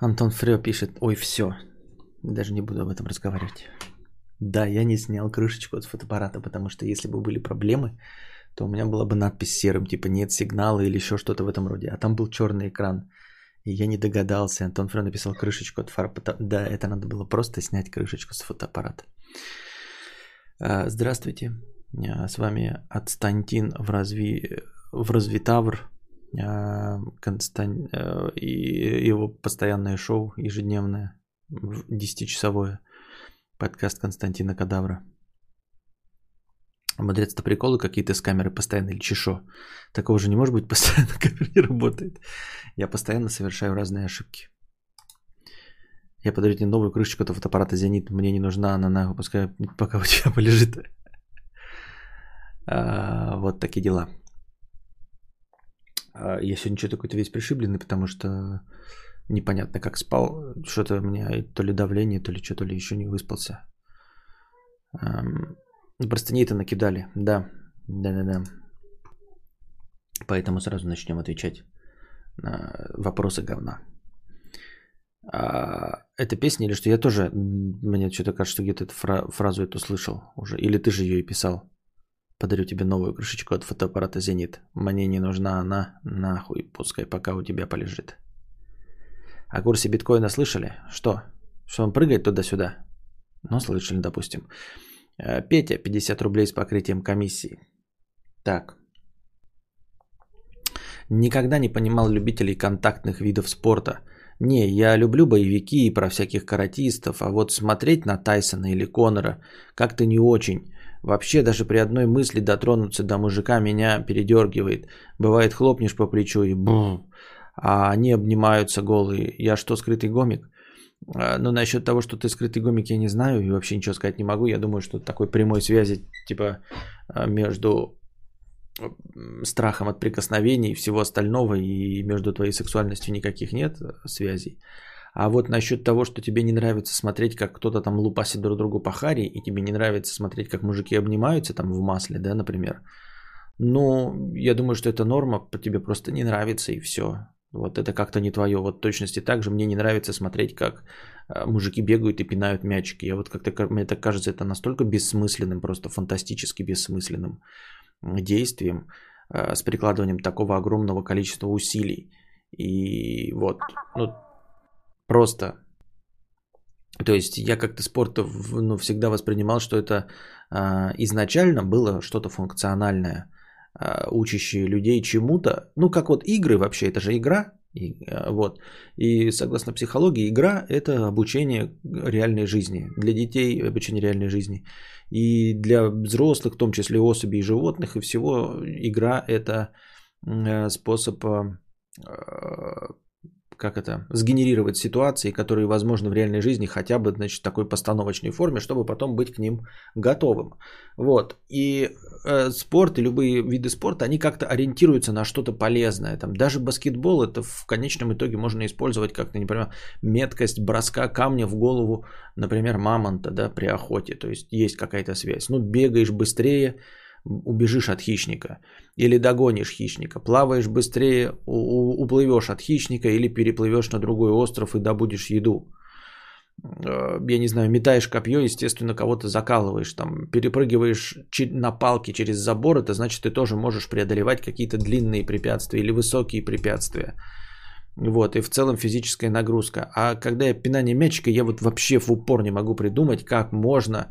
Антон Фрё пишет, ой, все, даже не буду об этом разговаривать. Да, я не снял крышечку от фотоаппарата, потому что если бы были проблемы, то у меня была бы надпись серым, типа нет сигнала или еще что-то в этом роде. А там был черный экран. И я не догадался. Антон Фрё написал крышечку от фотоаппарата. Да, это надо было просто снять крышечку с фотоаппарата. А, здравствуйте. А, с вами Отстантин в, разви... в Развитавр. А, Констан... И его постоянное шоу ежедневное, 10-часовое. Подкаст Константина Кадавра. Мудрец-то приколы какие-то с камерой постоянно или чешо. Такого же не может быть, постоянно камера не работает. Я постоянно совершаю разные ошибки. Я подарю тебе новую крышечку от фотоаппарата «Зенит». Мне не нужна она, нахуй, пускай пока у тебя полежит. А, вот такие дела. А, я сегодня что-то какой-то весь пришибленный, потому что непонятно как спал. Что-то у меня то ли давление, то ли что-то ли еще не выспался. Простыни-то накидали, да. Да-да-да. Поэтому сразу начнем отвечать на вопросы говна. А, это песня или что? Я тоже, мне что-то кажется, что где-то эту фра- фразу эту слышал уже. Или ты же ее и писал. Подарю тебе новую крышечку от фотоаппарата «Зенит». Мне не нужна она, нахуй, пускай пока у тебя полежит. О курсе биткоина слышали? Что? Что он прыгает туда-сюда? Ну, слышали, допустим. Э, Петя, 50 рублей с покрытием комиссии. Так. Никогда не понимал любителей контактных видов спорта. Не, я люблю боевики и про всяких каратистов, а вот смотреть на Тайсона или Конора как-то не очень. Вообще даже при одной мысли дотронуться до мужика меня передергивает. Бывает хлопнешь по плечу и бум, а они обнимаются голые. Я что, скрытый гомик? А, ну, насчет того, что ты скрытый гомик, я не знаю и вообще ничего сказать не могу. Я думаю, что такой прямой связи типа а, между страхом от прикосновений и всего остального и между твоей сексуальностью никаких нет связей. А вот насчет того, что тебе не нравится смотреть, как кто-то там лупасит друг другу по харе, и тебе не нравится смотреть, как мужики обнимаются там в масле, да, например, ну, я думаю, что это норма, тебе просто не нравится и все. Вот это как-то не твое. Вот точности так же мне не нравится смотреть, как а, мужики бегают и пинают мячики. Я вот как-то, мне так кажется, это настолько бессмысленным, просто фантастически бессмысленным действием а, с прикладыванием такого огромного количества усилий. И вот, ну, просто. То есть я как-то спорт ну, всегда воспринимал, что это а, изначально было что-то функциональное – а, учащие людей чему-то. Ну, как вот игры вообще, это же игра. И, а, вот. И согласно психологии, игра – это обучение реальной жизни. Для детей – обучение реальной жизни. И для взрослых, в том числе особей и животных, и всего, игра – это э, способ как это, сгенерировать ситуации, которые возможны в реальной жизни хотя бы, значит, в такой постановочной форме, чтобы потом быть к ним готовым. Вот. И э, спорт и любые виды спорта, они как-то ориентируются на что-то полезное. Там, даже баскетбол, это в конечном итоге можно использовать как-то, например, меткость броска камня в голову, например, мамонта, да, при охоте. То есть есть какая-то связь. Ну, бегаешь быстрее, убежишь от хищника или догонишь хищника, плаваешь быстрее, уплывешь от хищника или переплывешь на другой остров и добудешь еду. Э, я не знаю, метаешь копье, естественно, кого-то закалываешь, там, перепрыгиваешь на палке через забор, это значит, ты тоже можешь преодолевать какие-то длинные препятствия или высокие препятствия. Вот, и в целом физическая нагрузка. А когда я пинание мячика, я вот вообще в упор не могу придумать, как можно,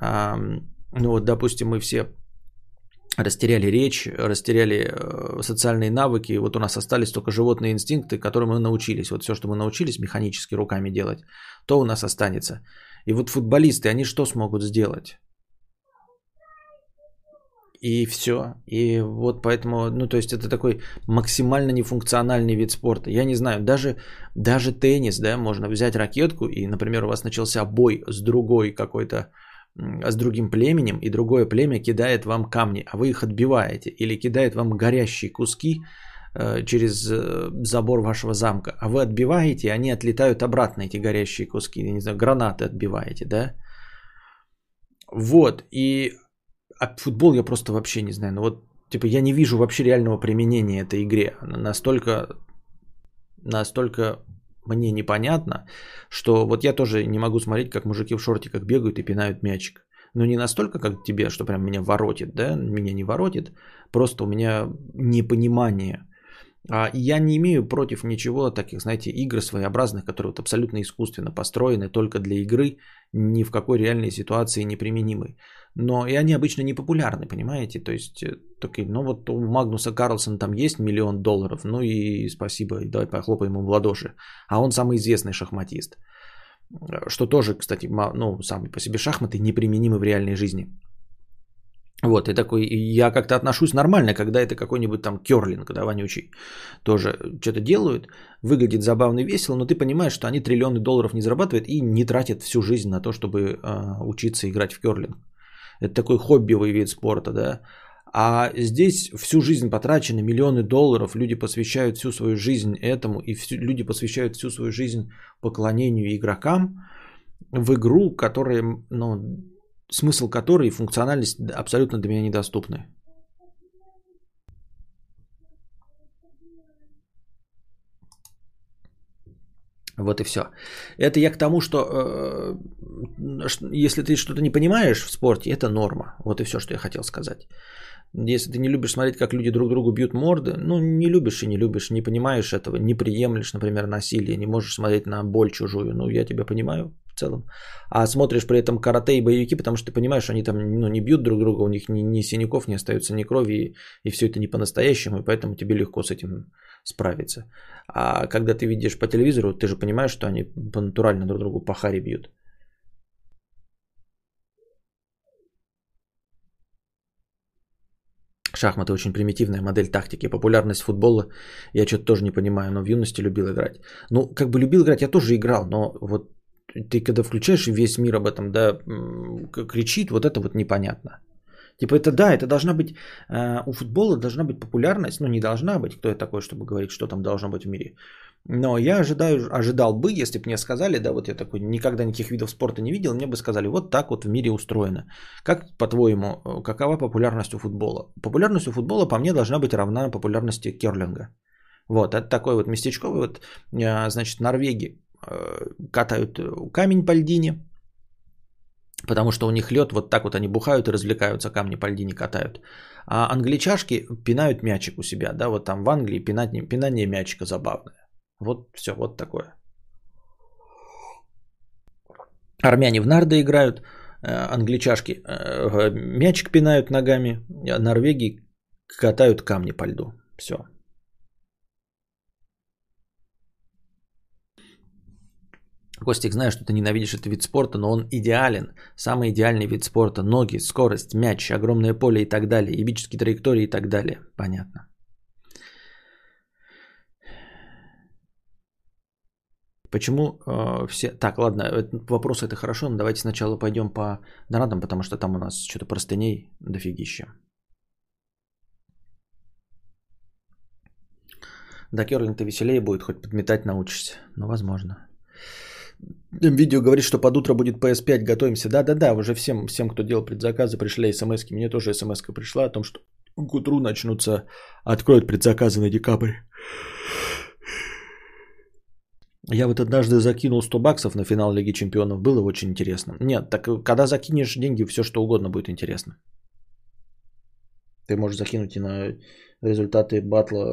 ну вот, допустим, мы все растеряли речь, растеряли э, социальные навыки. Вот у нас остались только животные инстинкты, которым мы научились. Вот все, что мы научились механически руками делать, то у нас останется. И вот футболисты, они что смогут сделать? И все. И вот поэтому, ну то есть это такой максимально нефункциональный вид спорта. Я не знаю, даже, даже теннис, да, можно взять ракетку и, например, у вас начался бой с другой какой-то с другим племенем, и другое племя кидает вам камни, а вы их отбиваете, или кидает вам горящие куски э, через э, забор вашего замка, а вы отбиваете, они отлетают обратно, эти горящие куски, не знаю, гранаты отбиваете, да? Вот, и а футбол я просто вообще не знаю, ну вот, типа, я не вижу вообще реального применения этой игре, настолько, настолько мне непонятно, что вот я тоже не могу смотреть, как мужики в шортиках бегают и пинают мячик. Но не настолько, как тебе, что прям меня воротит, да, меня не воротит, просто у меня непонимание. А я не имею против ничего таких, знаете, игр своеобразных, которые вот абсолютно искусственно построены только для игры, ни в какой реальной ситуации неприменимы. Но и они обычно не популярны, понимаете? То есть, э, такие, ну вот у Магнуса Карлсона там есть миллион долларов, ну и спасибо, давай похлопаем ему в ладоши. А он самый известный шахматист. Что тоже, кстати, ну, сами по себе шахматы неприменимы в реальной жизни. Вот, и такой, я как-то отношусь нормально, когда это какой-нибудь там керлинг, да, вонючий, тоже что-то делают, выглядит забавно и весело, но ты понимаешь, что они триллионы долларов не зарабатывают и не тратят всю жизнь на то, чтобы э, учиться играть в керлинг. Это такой хоббивый вид спорта, да. А здесь всю жизнь потрачены, миллионы долларов, люди посвящают всю свою жизнь этому, и всю, люди посвящают всю свою жизнь поклонению игрокам в игру, которая, ну, смысл которой и функциональность абсолютно для меня недоступны. Вот и все. Это я к тому, что э, если ты что-то не понимаешь в спорте, это норма. Вот и все, что я хотел сказать. Если ты не любишь смотреть, как люди друг другу бьют морды, ну не любишь и не любишь, не понимаешь этого, не приемлешь, например, насилие, не можешь смотреть на боль чужую, ну я тебя понимаю в целом. А смотришь при этом карате и боевики, потому что ты понимаешь, что они там ну, не бьют друг друга, у них ни, ни синяков не остается, ни крови, и, и все это не по-настоящему, и поэтому тебе легко с этим справиться. А когда ты видишь по телевизору, ты же понимаешь, что они натурально друг другу по харе бьют. Шахматы очень примитивная модель тактики. Популярность футбола я что-то тоже не понимаю, но в юности любил играть. Ну, как бы любил играть, я тоже играл, но вот ты когда включаешь весь мир об этом, да, кричит, вот это вот непонятно. Типа это да, это должна быть, э, у футбола должна быть популярность, ну не должна быть, кто я такой, чтобы говорить, что там должно быть в мире. Но я ожидаю, ожидал бы, если бы мне сказали, да, вот я такой никогда никаких видов спорта не видел, мне бы сказали, вот так вот в мире устроено. Как по-твоему, э, какова популярность у футбола? Популярность у футбола по мне должна быть равна популярности керлинга. Вот, это такой вот местечковый, вот, э, значит, Норвегии э, катают камень по льдине, потому что у них лед, вот так вот они бухают и развлекаются, камни по льдине катают. А англичашки пинают мячик у себя, да, вот там в Англии пинать, пинание мячика забавное. Вот все, вот такое. Армяне в нарды играют, э, англичашки э, мячик пинают ногами, а Норвегии катают камни по льду. Все. Костик, знаю, что ты ненавидишь этот вид спорта, но он идеален. Самый идеальный вид спорта. Ноги, скорость, мяч, огромное поле и так далее. Ебические траектории и так далее. Понятно. Почему э, все... Так, ладно, вопрос это хорошо, но давайте сначала пойдем по донатам, потому что там у нас что-то простыней дофигища. Да, керлинг-то веселее будет, хоть подметать научишься. Ну, возможно. Видео говорит, что под утро будет PS5, готовимся. Да-да-да, уже всем, всем, кто делал предзаказы, пришли смс -ки. Мне тоже смс пришла о том, что к утру начнутся, откроют предзаказы на декабрь. Я вот однажды закинул 100 баксов на финал Лиги Чемпионов. Было очень интересно. Нет, так когда закинешь деньги, все что угодно будет интересно. Ты можешь закинуть и на результаты батла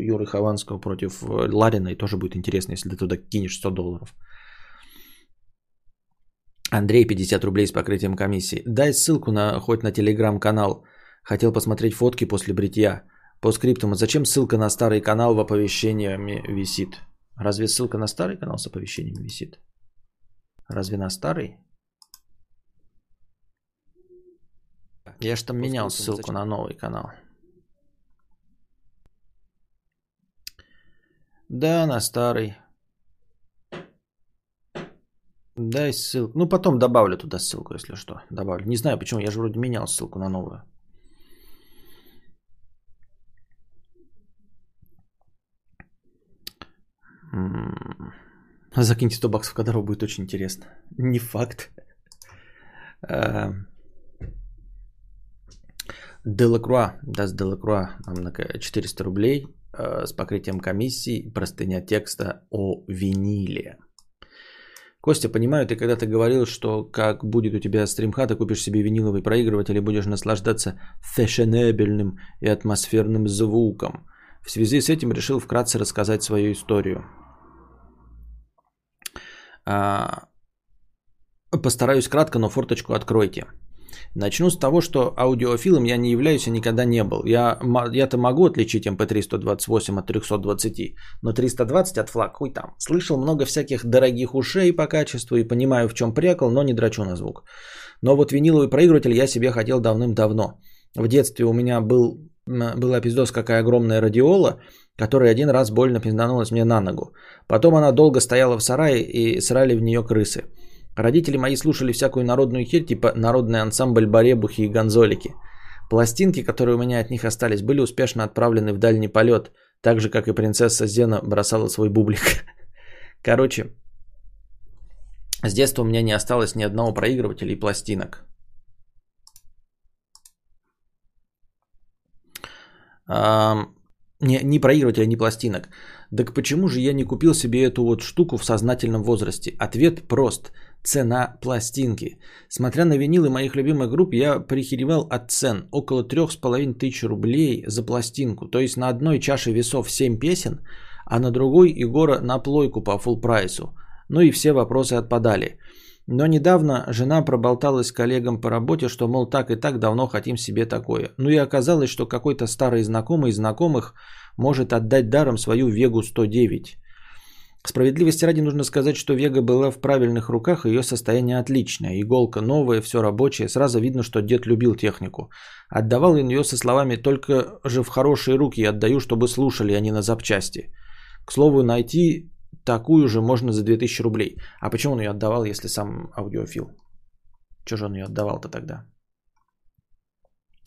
Юры Хованского против Ларина, и тоже будет интересно, если ты туда кинешь 100 долларов. Андрей, 50 рублей с покрытием комиссии. Дай ссылку на хоть на телеграм-канал. Хотел посмотреть фотки после бритья. По скриптуму, зачем ссылка на старый канал в оповещениями висит? Разве ссылка на старый канал с оповещениями висит? Разве на старый? Я же там менял ссылку зачем? на новый канал. Да, на старый. Дай ссылку. Ну, потом добавлю туда ссылку, если что. Добавлю. Не знаю почему, я же вроде менял ссылку на новую. Закиньте 100 баксов в будет очень интересно. Не факт. Делакруа, даст Делакруа нам на 400 рублей. э, с покрытием комиссии, простыня текста о виниле. Костя, понимаю, ты когда-то говорил, что как будет у тебя стримха, ты купишь себе виниловый проигрыватель и будешь наслаждаться фешенебельным и атмосферным звуком. В связи с этим решил вкратце рассказать свою историю. А, постараюсь кратко, но форточку откройте. Начну с того, что аудиофилом я не являюсь и никогда не был. Я, я-то могу отличить MP3 128 от 320, но 320 от флаг, хуй там. Слышал много всяких дорогих ушей по качеству и понимаю, в чем прекол, но не драчу на звук. Но вот виниловый проигрыватель я себе хотел давным-давно. В детстве у меня был, была пиздос какая огромная радиола, которая один раз больно пизданулась мне на ногу. Потом она долго стояла в сарае и срали в нее крысы. Родители мои слушали всякую народную херь, типа народный ансамбль Баребухи и Гонзолики. Пластинки, которые у меня от них остались, были успешно отправлены в дальний полет, так же, как и принцесса Зена бросала свой бублик. Короче, с детства у меня не осталось ни одного проигрывателя и пластинок. Не, ни проигрывателя, ни пластинок. Так почему же я не купил себе эту вот штуку в сознательном возрасте? Ответ прост – цена пластинки. Смотря на винилы моих любимых групп, я прихеревал от цен около трех с половиной тысяч рублей за пластинку. То есть на одной чаше весов 7 песен, а на другой Егора на плойку по фул прайсу. Ну и все вопросы отпадали. Но недавно жена проболталась коллегам по работе, что, мол, так и так давно хотим себе такое. Ну и оказалось, что какой-то старый знакомый знакомых может отдать даром свою Вегу 109. Справедливости ради нужно сказать, что Вега была в правильных руках, ее состояние отличное. Иголка новая, все рабочее. Сразу видно, что дед любил технику. Отдавал он ее со словами «только же в хорошие руки отдаю, чтобы слушали, а не на запчасти». К слову, найти такую же можно за 2000 рублей. А почему он ее отдавал, если сам аудиофил? Чего же он ее отдавал-то тогда?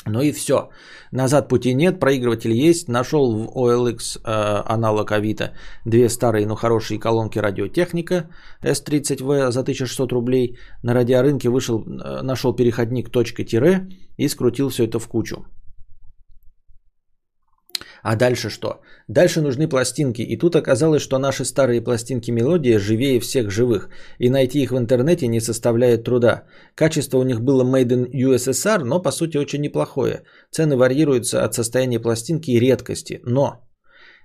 Ну и все. Назад пути нет, проигрыватель есть. Нашел в OLX э, аналог Авито две старые, но хорошие колонки радиотехника S30V за 1600 рублей. На радиорынке вышел, э, нашел переходник точка-тире и скрутил все это в кучу. А дальше что? Дальше нужны пластинки. И тут оказалось, что наши старые пластинки мелодия живее всех живых. И найти их в интернете не составляет труда. Качество у них было made in USSR, но по сути очень неплохое. Цены варьируются от состояния пластинки и редкости. Но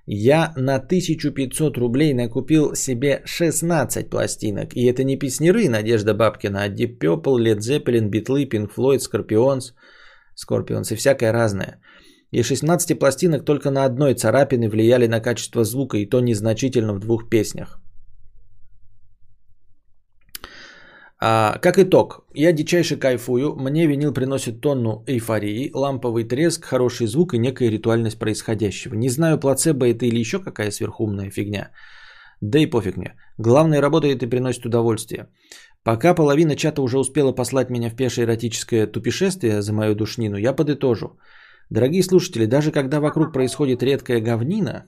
я на 1500 рублей накупил себе 16 пластинок. И это не песнеры Надежда Бабкина, а Deep Purple, Led Zeppelin, Битлы, Pink Floyd, Scorpions, Scorpions и всякое разное. И 16 пластинок только на одной царапины влияли на качество звука, и то незначительно в двух песнях. А, как итог, я дичайше кайфую, мне винил приносит тонну эйфории, ламповый треск, хороший звук и некая ритуальность происходящего. Не знаю, плацебо это или еще какая сверхумная фигня. Да и пофиг мне. Главное, работает и приносит удовольствие. Пока половина чата уже успела послать меня в пешее эротическое тупешествие за мою душнину, я подытожу. Дорогие слушатели, даже когда вокруг происходит редкая говнина,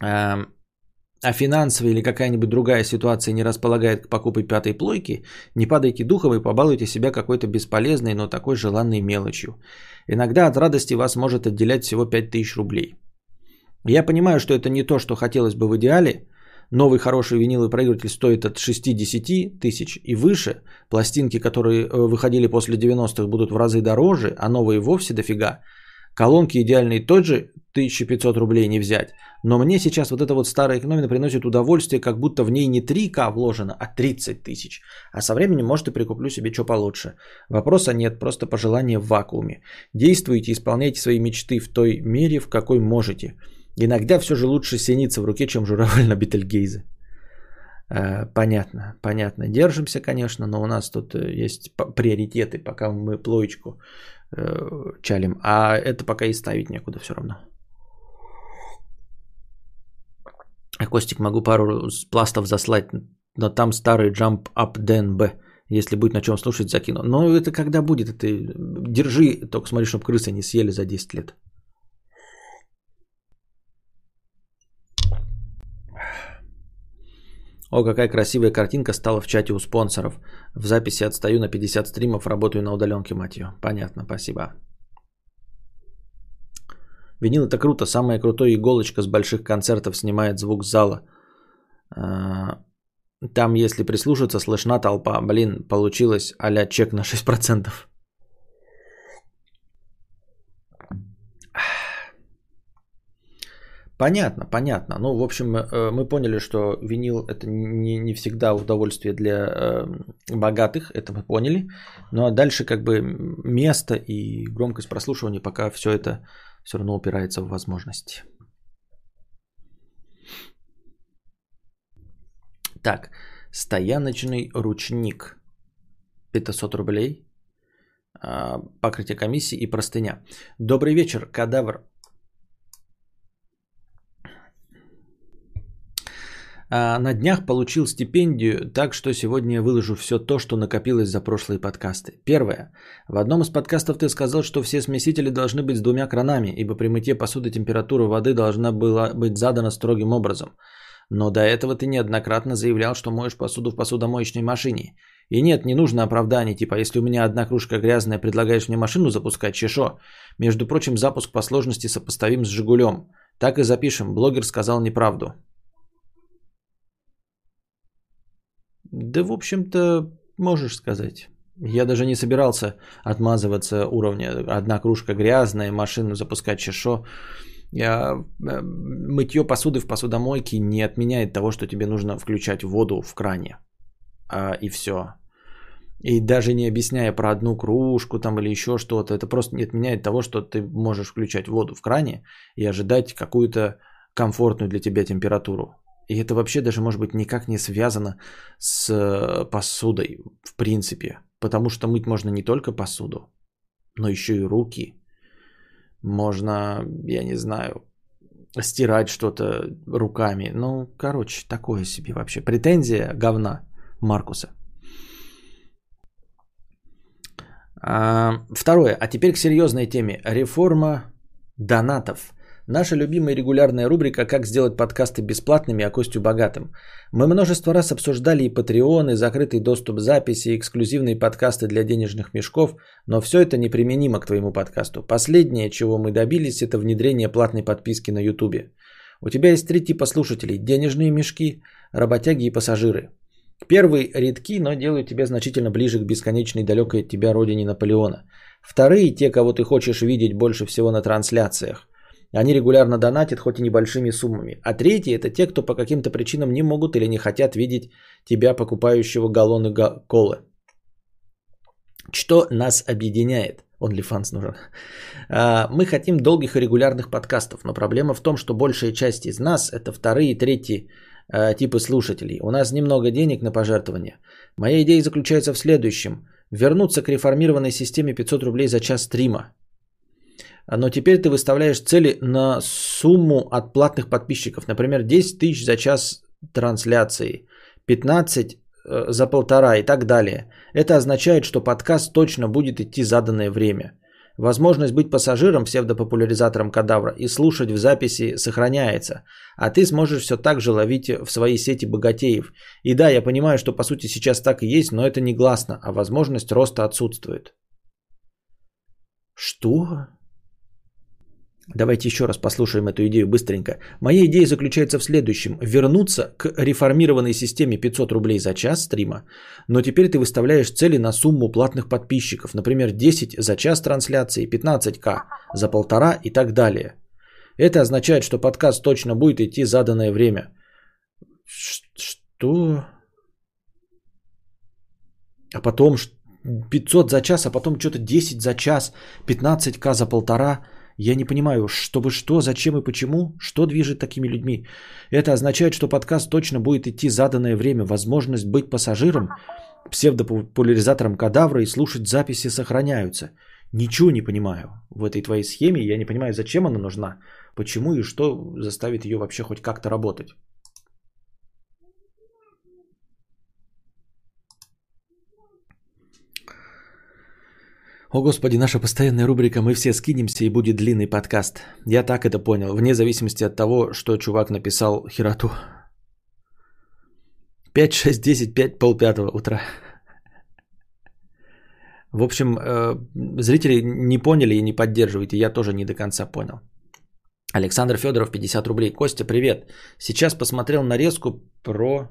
а, а финансовая или какая-нибудь другая ситуация не располагает к покупке пятой плойки, не падайте духом и побалуйте себя какой-то бесполезной, но такой желанной мелочью. Иногда от радости вас может отделять всего 5000 рублей. Я понимаю, что это не то, что хотелось бы в идеале, новый хороший виниловый проигрыватель стоит от 60 тысяч и выше. Пластинки, которые э, выходили после 90-х, будут в разы дороже, а новые вовсе дофига. Колонки идеальные тот же 1500 рублей не взять. Но мне сейчас вот эта вот старая экономия приносит удовольствие, как будто в ней не 3К вложено, а 30 тысяч. А со временем, может, и прикуплю себе что получше. Вопроса нет, просто пожелание в вакууме. Действуйте, исполняйте свои мечты в той мере, в какой можете. Иногда все же лучше синица в руке, чем журавль на Бетельгейзе. Э, понятно, понятно. Держимся, конечно, но у нас тут э, есть приоритеты, пока мы плоечку э, чалим. А это пока и ставить некуда все равно. А Костик могу пару пластов заслать, но там старый Jump Up DNB. Если будет на чем слушать, закину. Но это когда будет? Это держи, только смотри, чтобы крысы не съели за 10 лет. О, какая красивая картинка стала в чате у спонсоров. В записи отстаю на 50 стримов, работаю на удаленке, мать ее. Понятно, спасибо. Винил это круто. Самая крутая иголочка с больших концертов снимает звук зала. А, там, если прислушаться, слышна толпа. Блин, получилось а чек на 6%. Понятно, понятно. Ну, в общем, э, мы поняли, что винил это не, не всегда удовольствие для э, богатых, это мы поняли. Но дальше как бы место и громкость прослушивания пока все это все равно упирается в возможности. Так, стояночный ручник. 500 рублей. А, покрытие комиссии и простыня. Добрый вечер, кадавр. А, на днях получил стипендию, так что сегодня выложу все то, что накопилось за прошлые подкасты. Первое. В одном из подкастов ты сказал, что все смесители должны быть с двумя кранами, ибо при мытье посуды температура воды должна была быть задана строгим образом. Но до этого ты неоднократно заявлял, что моешь посуду в посудомоечной машине. И нет, не нужно оправданий, типа, если у меня одна кружка грязная, предлагаешь мне машину запускать, чешо. Между прочим, запуск по сложности сопоставим с «Жигулем». Так и запишем, блогер сказал неправду. Да, в общем-то, можешь сказать. Я даже не собирался отмазываться уровня одна кружка грязная, машину запускать чешо. Я, э, мытье посуды в посудомойке не отменяет того, что тебе нужно включать воду в кране. А, и все. И даже не объясняя про одну кружку там или еще что-то, это просто не отменяет того, что ты можешь включать воду в кране и ожидать какую-то комфортную для тебя температуру. И это вообще даже может быть никак не связано с э, посудой, в принципе. Потому что мыть можно не только посуду, но еще и руки. Можно, я не знаю, стирать что-то руками. Ну, короче, такое себе вообще. Претензия говна Маркуса. А, второе. А теперь к серьезной теме. Реформа донатов. Наша любимая регулярная рубрика «Как сделать подкасты бесплатными, а Костю богатым». Мы множество раз обсуждали и Patreon, и закрытый доступ записи, и эксклюзивные подкасты для денежных мешков, но все это неприменимо к твоему подкасту. Последнее, чего мы добились, это внедрение платной подписки на YouTube. У тебя есть три типа слушателей – денежные мешки, работяги и пассажиры. Первые редки, но делают тебя значительно ближе к бесконечной далекой от тебя родине Наполеона. Вторые – те, кого ты хочешь видеть больше всего на трансляциях. Они регулярно донатят, хоть и небольшими суммами. А третьи – это те, кто по каким-то причинам не могут или не хотят видеть тебя, покупающего галлоны колы. Что нас объединяет? OnlyFans нужен. А, мы хотим долгих и регулярных подкастов, но проблема в том, что большая часть из нас – это вторые и третьи а, типы слушателей. У нас немного денег на пожертвования. Моя идея заключается в следующем. Вернуться к реформированной системе 500 рублей за час стрима. Но теперь ты выставляешь цели на сумму от платных подписчиков. Например, 10 тысяч за час трансляции, 15 э, за полтора и так далее. Это означает, что подкаст точно будет идти заданное время. Возможность быть пассажиром, псевдопопуляризатором кадавра и слушать в записи сохраняется. А ты сможешь все так же ловить в свои сети богатеев. И да, я понимаю, что по сути сейчас так и есть, но это не гласно, а возможность роста отсутствует. Что? Давайте еще раз послушаем эту идею быстренько. Моя идея заключается в следующем. Вернуться к реформированной системе 500 рублей за час стрима, но теперь ты выставляешь цели на сумму платных подписчиков. Например, 10 за час трансляции, 15к за полтора и так далее. Это означает, что подкаст точно будет идти заданное время. Что? А потом 500 за час, а потом что-то 10 за час, 15к за полтора – я не понимаю, чтобы что, зачем и почему, что движет такими людьми. Это означает, что подкаст точно будет идти заданное время, возможность быть пассажиром, псевдопопуляризатором кадавра и слушать записи сохраняются. Ничего не понимаю в этой твоей схеме, я не понимаю, зачем она нужна, почему и что заставит ее вообще хоть как-то работать. О господи, наша постоянная рубрика «Мы все скинемся» и будет длинный подкаст. Я так это понял, вне зависимости от того, что чувак написал Хирату. 5, 6, 10, 5, пол пятого утра. В общем, э, зрители не поняли и не поддерживайте, я тоже не до конца понял. Александр Федоров, 50 рублей. Костя, привет. Сейчас посмотрел нарезку про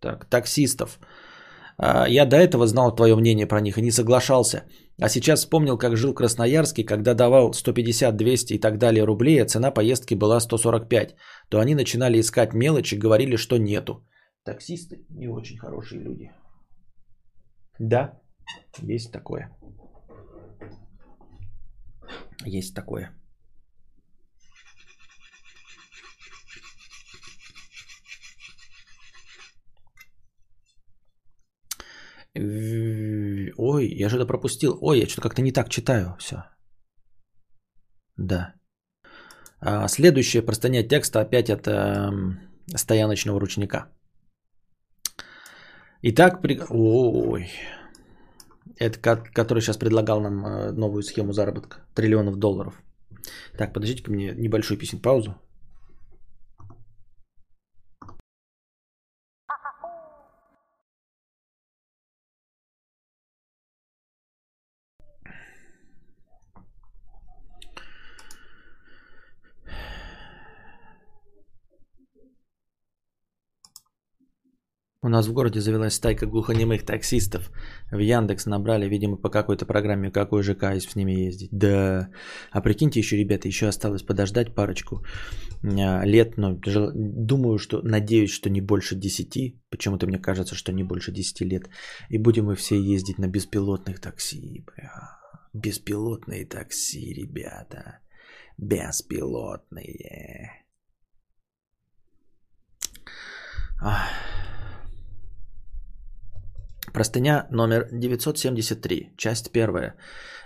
так, таксистов. А, я до этого знал твое мнение про них и не соглашался. А сейчас вспомнил, как жил в Красноярске, когда давал 150, 200 и так далее рублей, а цена поездки была 145. То они начинали искать мелочи, говорили, что нету. Таксисты не очень хорошие люди. Да, есть такое. Есть такое. Ой, я что-то пропустил. Ой, я что-то как-то не так читаю. Все. Да. А следующее простыня текста опять от э, стояночного ручника. Итак, при... ой, это который сейчас предлагал нам э, новую схему заработка. Триллионов долларов. Так, подождите-ка мне небольшую песен паузу. У нас в городе завелась стайка глухонемых таксистов. В Яндекс набрали, видимо, по какой-то программе, какой ЖК есть с ними ездить. Да. А прикиньте еще, ребята, еще осталось подождать парочку а, лет, но думаю, что, надеюсь, что не больше 10. Почему-то мне кажется, что не больше 10 лет. И будем мы все ездить на беспилотных такси. Бля. Беспилотные такси, ребята. Беспилотные. Ах. Простыня номер 973, часть первая.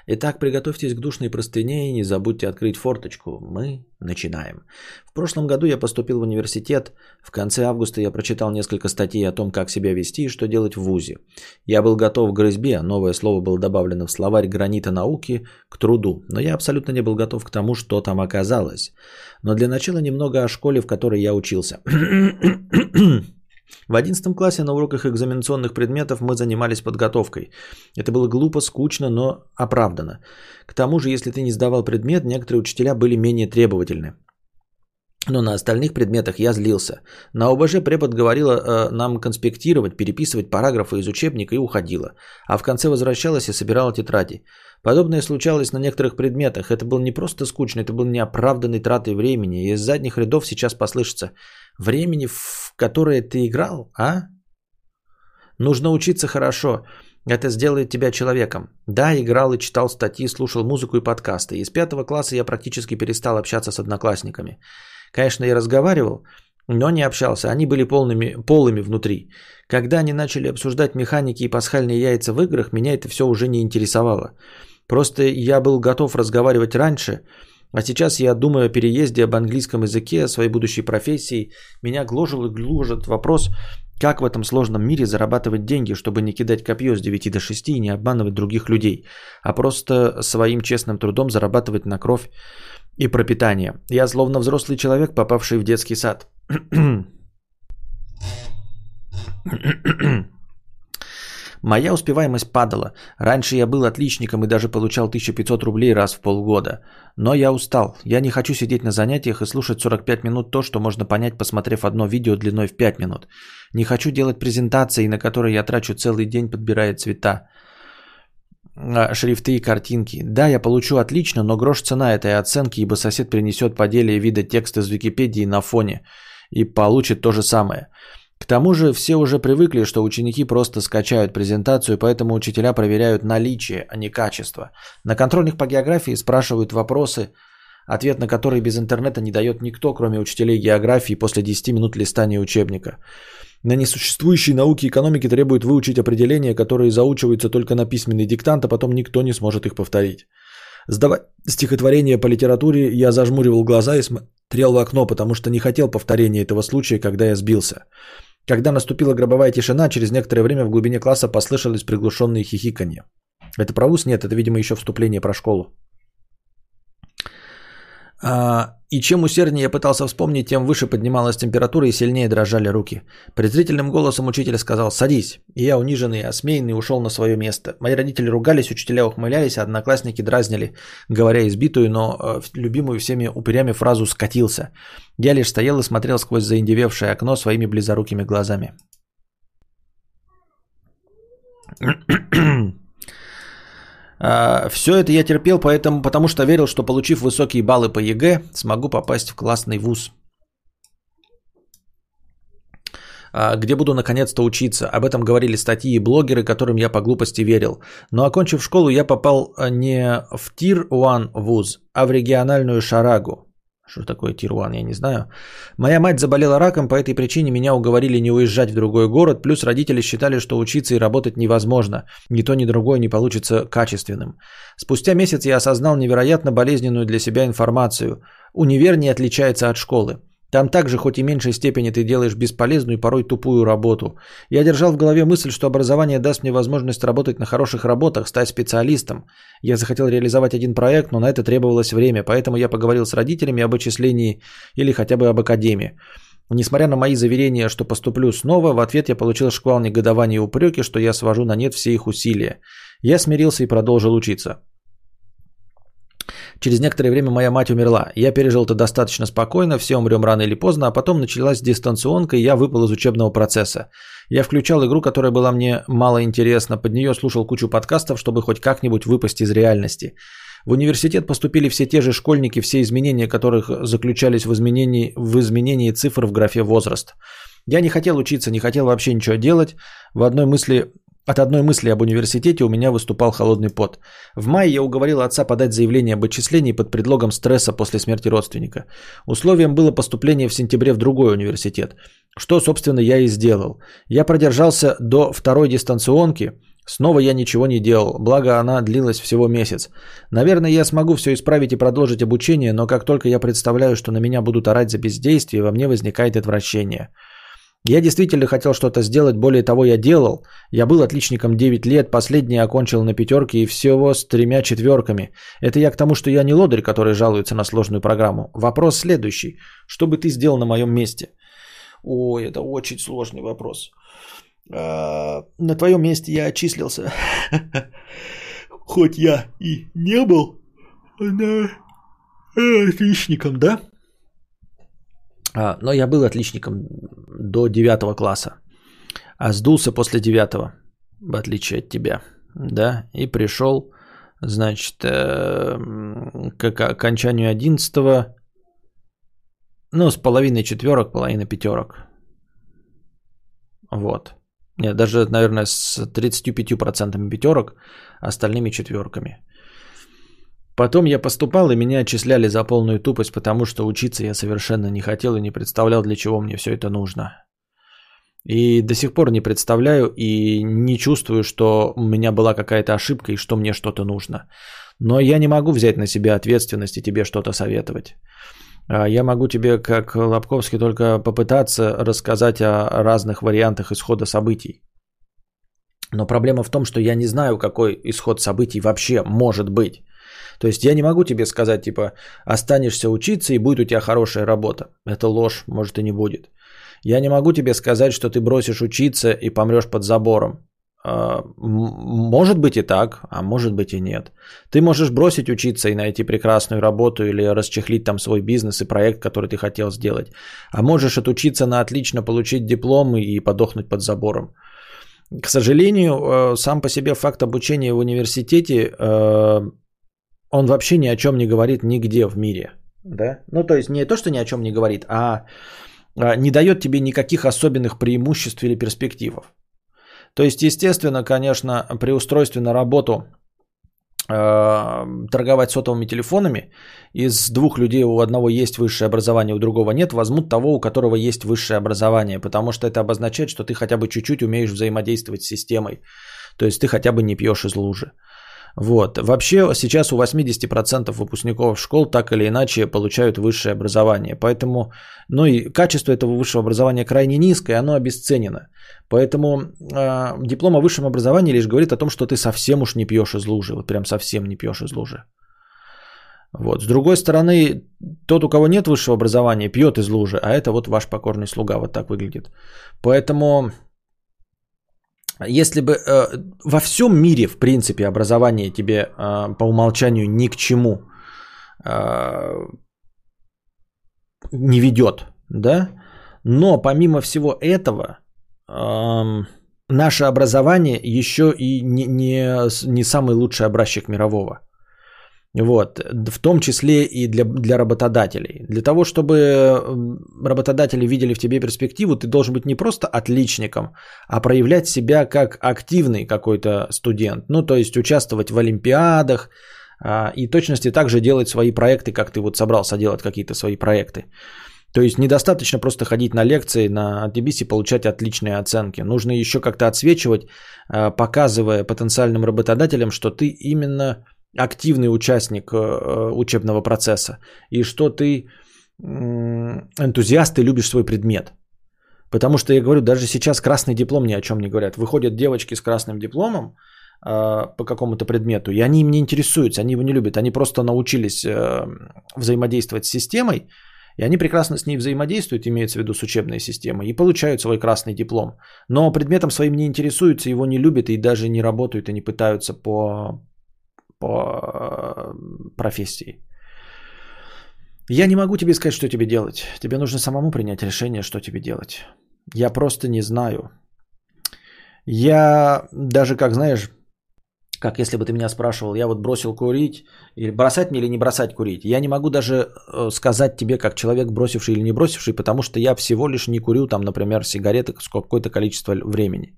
Итак, приготовьтесь к душной простыне и не забудьте открыть форточку. Мы начинаем. В прошлом году я поступил в университет. В конце августа я прочитал несколько статей о том, как себя вести и что делать в ВУЗе. Я был готов к грызьбе, новое слово было добавлено в словарь гранита науки к труду, но я абсолютно не был готов к тому, что там оказалось. Но для начала немного о школе, в которой я учился. В 11 классе на уроках экзаменационных предметов мы занимались подготовкой. Это было глупо, скучно, но оправдано. К тому же, если ты не сдавал предмет, некоторые учителя были менее требовательны. Но на остальных предметах я злился. На ОБЖ препод говорила э, нам конспектировать, переписывать параграфы из учебника и уходила. А в конце возвращалась и собирала тетради. Подобное случалось на некоторых предметах. Это было не просто скучно, это было неоправданной тратой времени. И из задних рядов сейчас послышится времени, в которое ты играл, а? Нужно учиться хорошо. Это сделает тебя человеком. Да, играл и читал статьи, слушал музыку и подкасты. Из пятого класса я практически перестал общаться с одноклассниками. Конечно, я разговаривал, но не общался. Они были полными, полыми внутри. Когда они начали обсуждать механики и пасхальные яйца в играх, меня это все уже не интересовало. Просто я был готов разговаривать раньше, а сейчас я думаю о переезде, об английском языке, о своей будущей профессии. Меня гложил и гложет вопрос, как в этом сложном мире зарабатывать деньги, чтобы не кидать копье с 9 до 6 и не обманывать других людей, а просто своим честным трудом зарабатывать на кровь и пропитание. Я словно взрослый человек, попавший в детский сад. Моя успеваемость падала. Раньше я был отличником и даже получал 1500 рублей раз в полгода. Но я устал. Я не хочу сидеть на занятиях и слушать 45 минут то, что можно понять, посмотрев одно видео длиной в 5 минут. Не хочу делать презентации, на которые я трачу целый день, подбирая цвета а, шрифты и картинки. Да, я получу отлично, но грош цена этой оценки, ибо сосед принесет поделие вида текста из Википедии на фоне и получит то же самое. К тому же все уже привыкли, что ученики просто скачают презентацию, поэтому учителя проверяют наличие, а не качество. На контрольных по географии спрашивают вопросы, ответ на которые без интернета не дает никто, кроме учителей географии после 10 минут листания учебника. На несуществующей науке экономики требуют выучить определения, которые заучиваются только на письменный диктант, а потом никто не сможет их повторить. Сдавая стихотворение по литературе, я зажмуривал глаза и смотрел в окно, потому что не хотел повторения этого случая, когда я сбился. Когда наступила гробовая тишина, через некоторое время в глубине класса послышались приглушенные хихиканье. Это про вуз? Нет, это, видимо, еще вступление про школу. А, И чем усерднее я пытался вспомнить, тем выше поднималась температура и сильнее дрожали руки. Презрительным голосом учитель сказал «Садись». И я, униженный, осмеянный, ушел на свое место. Мои родители ругались, учителя ухмылялись, а одноклассники дразнили, говоря избитую, но э, любимую всеми упырями фразу «скатился». Я лишь стоял и смотрел сквозь заиндевевшее окно своими близорукими глазами. А, Все это я терпел, поэтому, потому что верил, что получив высокие баллы по ЕГЭ, смогу попасть в классный вуз. А, где буду наконец-то учиться. Об этом говорили статьи и блогеры, которым я по глупости верил. Но окончив школу, я попал а, не в tier-1 вуз, а в региональную шарагу. Что такое Тир-1, я не знаю. Моя мать заболела раком, по этой причине меня уговорили не уезжать в другой город, плюс родители считали, что учиться и работать невозможно. Ни то, ни другое не получится качественным. Спустя месяц я осознал невероятно болезненную для себя информацию. Универ не отличается от школы. Там также, хоть и меньшей степени, ты делаешь бесполезную и порой тупую работу. Я держал в голове мысль, что образование даст мне возможность работать на хороших работах, стать специалистом. Я захотел реализовать один проект, но на это требовалось время, поэтому я поговорил с родителями об отчислении или хотя бы об академии. Несмотря на мои заверения, что поступлю снова, в ответ я получил шквал негодования и упреки, что я свожу на нет все их усилия. Я смирился и продолжил учиться. Через некоторое время моя мать умерла. Я пережил это достаточно спокойно, все умрем рано или поздно, а потом началась дистанционка, и я выпал из учебного процесса. Я включал игру, которая была мне мало интересна, под нее слушал кучу подкастов, чтобы хоть как-нибудь выпасть из реальности. В университет поступили все те же школьники, все изменения которых заключались в изменении, в изменении цифр в графе возраст. Я не хотел учиться, не хотел вообще ничего делать. В одной мысли от одной мысли об университете у меня выступал холодный пот. В мае я уговорил отца подать заявление об отчислении под предлогом стресса после смерти родственника. Условием было поступление в сентябре в другой университет, что, собственно, я и сделал. Я продержался до второй дистанционки, Снова я ничего не делал, благо она длилась всего месяц. Наверное, я смогу все исправить и продолжить обучение, но как только я представляю, что на меня будут орать за бездействие, во мне возникает отвращение. Я действительно хотел что-то сделать, более того, я делал. Я был отличником 9 лет, последний окончил на пятерке и всего с тремя четверками. Это я к тому, что я не лодырь, который жалуется на сложную программу. Вопрос следующий. Что бы ты сделал на моем месте? Ой, это очень сложный вопрос. А, на твоем месте я отчислился. Хоть я и не был отличником, да? А, но я был отличником до 9 класса. А сдулся после 9, в отличие от тебя. Да, и пришел, значит, э, к окончанию 11 ну, с половиной четверок, половиной пятерок. Вот. Нет, даже, наверное, с 35% пятерок, остальными четверками. Потом я поступал, и меня отчисляли за полную тупость, потому что учиться я совершенно не хотел и не представлял, для чего мне все это нужно. И до сих пор не представляю и не чувствую, что у меня была какая-то ошибка и что мне что-то нужно. Но я не могу взять на себя ответственность и тебе что-то советовать. А я могу тебе, как Лобковский, только попытаться рассказать о разных вариантах исхода событий. Но проблема в том, что я не знаю, какой исход событий вообще может быть. То есть я не могу тебе сказать, типа, останешься учиться и будет у тебя хорошая работа. Это ложь, может и не будет. Я не могу тебе сказать, что ты бросишь учиться и помрешь под забором. А, может быть и так, а может быть и нет. Ты можешь бросить учиться и найти прекрасную работу или расчехлить там свой бизнес и проект, который ты хотел сделать. А можешь отучиться на отлично, получить диплом и подохнуть под забором. К сожалению, э, сам по себе факт обучения в университете э, он вообще ни о чем не говорит нигде в мире. Да? Ну, то есть не то, что ни о чем не говорит, а, а не дает тебе никаких особенных преимуществ или перспективов. То есть, естественно, конечно, при устройстве на работу э, торговать сотовыми телефонами, из двух людей у одного есть высшее образование, у другого нет, возьмут того, у которого есть высшее образование, потому что это обозначает, что ты хотя бы чуть-чуть умеешь взаимодействовать с системой. То есть ты хотя бы не пьешь из лужи. Вот. Вообще сейчас у 80% выпускников школ так или иначе получают высшее образование. Поэтому, ну и качество этого высшего образования крайне низкое, оно обесценено. Поэтому э, диплом о высшем образовании лишь говорит о том, что ты совсем уж не пьешь из лужи. Вот прям совсем не пьешь из лужи. Вот. С другой стороны, тот, у кого нет высшего образования, пьет из лужи, а это вот ваш покорный слуга, вот так выглядит. Поэтому, если бы э, во всем мире, в принципе, образование тебе э, по умолчанию ни к чему э, не ведет, да, но помимо всего этого, э, наше образование еще и не, не, не самый лучший образчик мирового. Вот, в том числе и для, для работодателей. Для того, чтобы работодатели видели в тебе перспективу, ты должен быть не просто отличником, а проявлять себя как активный какой-то студент. Ну, то есть участвовать в олимпиадах а, и точности также делать свои проекты, как ты вот собрался делать какие-то свои проекты. То есть недостаточно просто ходить на лекции на DBS и получать отличные оценки. Нужно еще как-то отсвечивать, а, показывая потенциальным работодателям, что ты именно активный участник э, учебного процесса и что ты энтузиаст и любишь свой предмет. Потому что я говорю, даже сейчас красный диплом ни о чем не говорят. Выходят девочки с красным дипломом э, по какому-то предмету, и они им не интересуются, они его не любят. Они просто научились э, взаимодействовать с системой, и они прекрасно с ней взаимодействуют, имеется в виду с учебной системой, и получают свой красный диплом. Но предметом своим не интересуются, его не любят и даже не работают и не пытаются по, по профессии. Я не могу тебе сказать, что тебе делать. Тебе нужно самому принять решение, что тебе делать. Я просто не знаю. Я даже, как знаешь, как если бы ты меня спрашивал, я вот бросил курить, или бросать мне или не бросать курить. Я не могу даже э, сказать тебе, как человек, бросивший или не бросивший, потому что я всего лишь не курю там, например, сигареты какое-то количество времени.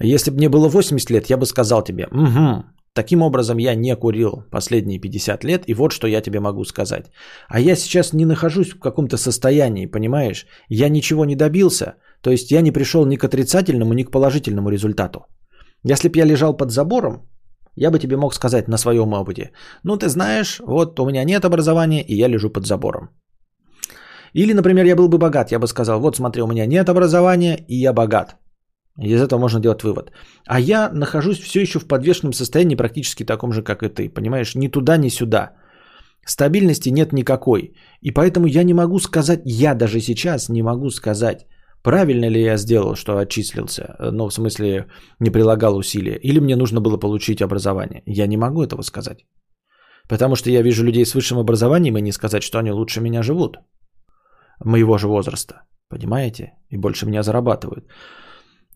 Если бы мне было 80 лет, я бы сказал тебе, угу, таким образом я не курил последние 50 лет, и вот что я тебе могу сказать. А я сейчас не нахожусь в каком-то состоянии, понимаешь? Я ничего не добился, то есть я не пришел ни к отрицательному, ни к положительному результату. Если бы я лежал под забором, я бы тебе мог сказать на своем опыте, ну ты знаешь, вот у меня нет образования, и я лежу под забором. Или, например, я был бы богат, я бы сказал, вот смотри, у меня нет образования, и я богат. Из этого можно делать вывод. А я нахожусь все еще в подвешенном состоянии, практически таком же, как и ты. Понимаешь, ни туда, ни сюда. Стабильности нет никакой. И поэтому я не могу сказать, я даже сейчас не могу сказать, правильно ли я сделал, что отчислился, ну, в смысле, не прилагал усилия, или мне нужно было получить образование. Я не могу этого сказать. Потому что я вижу людей с высшим образованием и не сказать, что они лучше меня живут. Моего же возраста. Понимаете? И больше меня зарабатывают.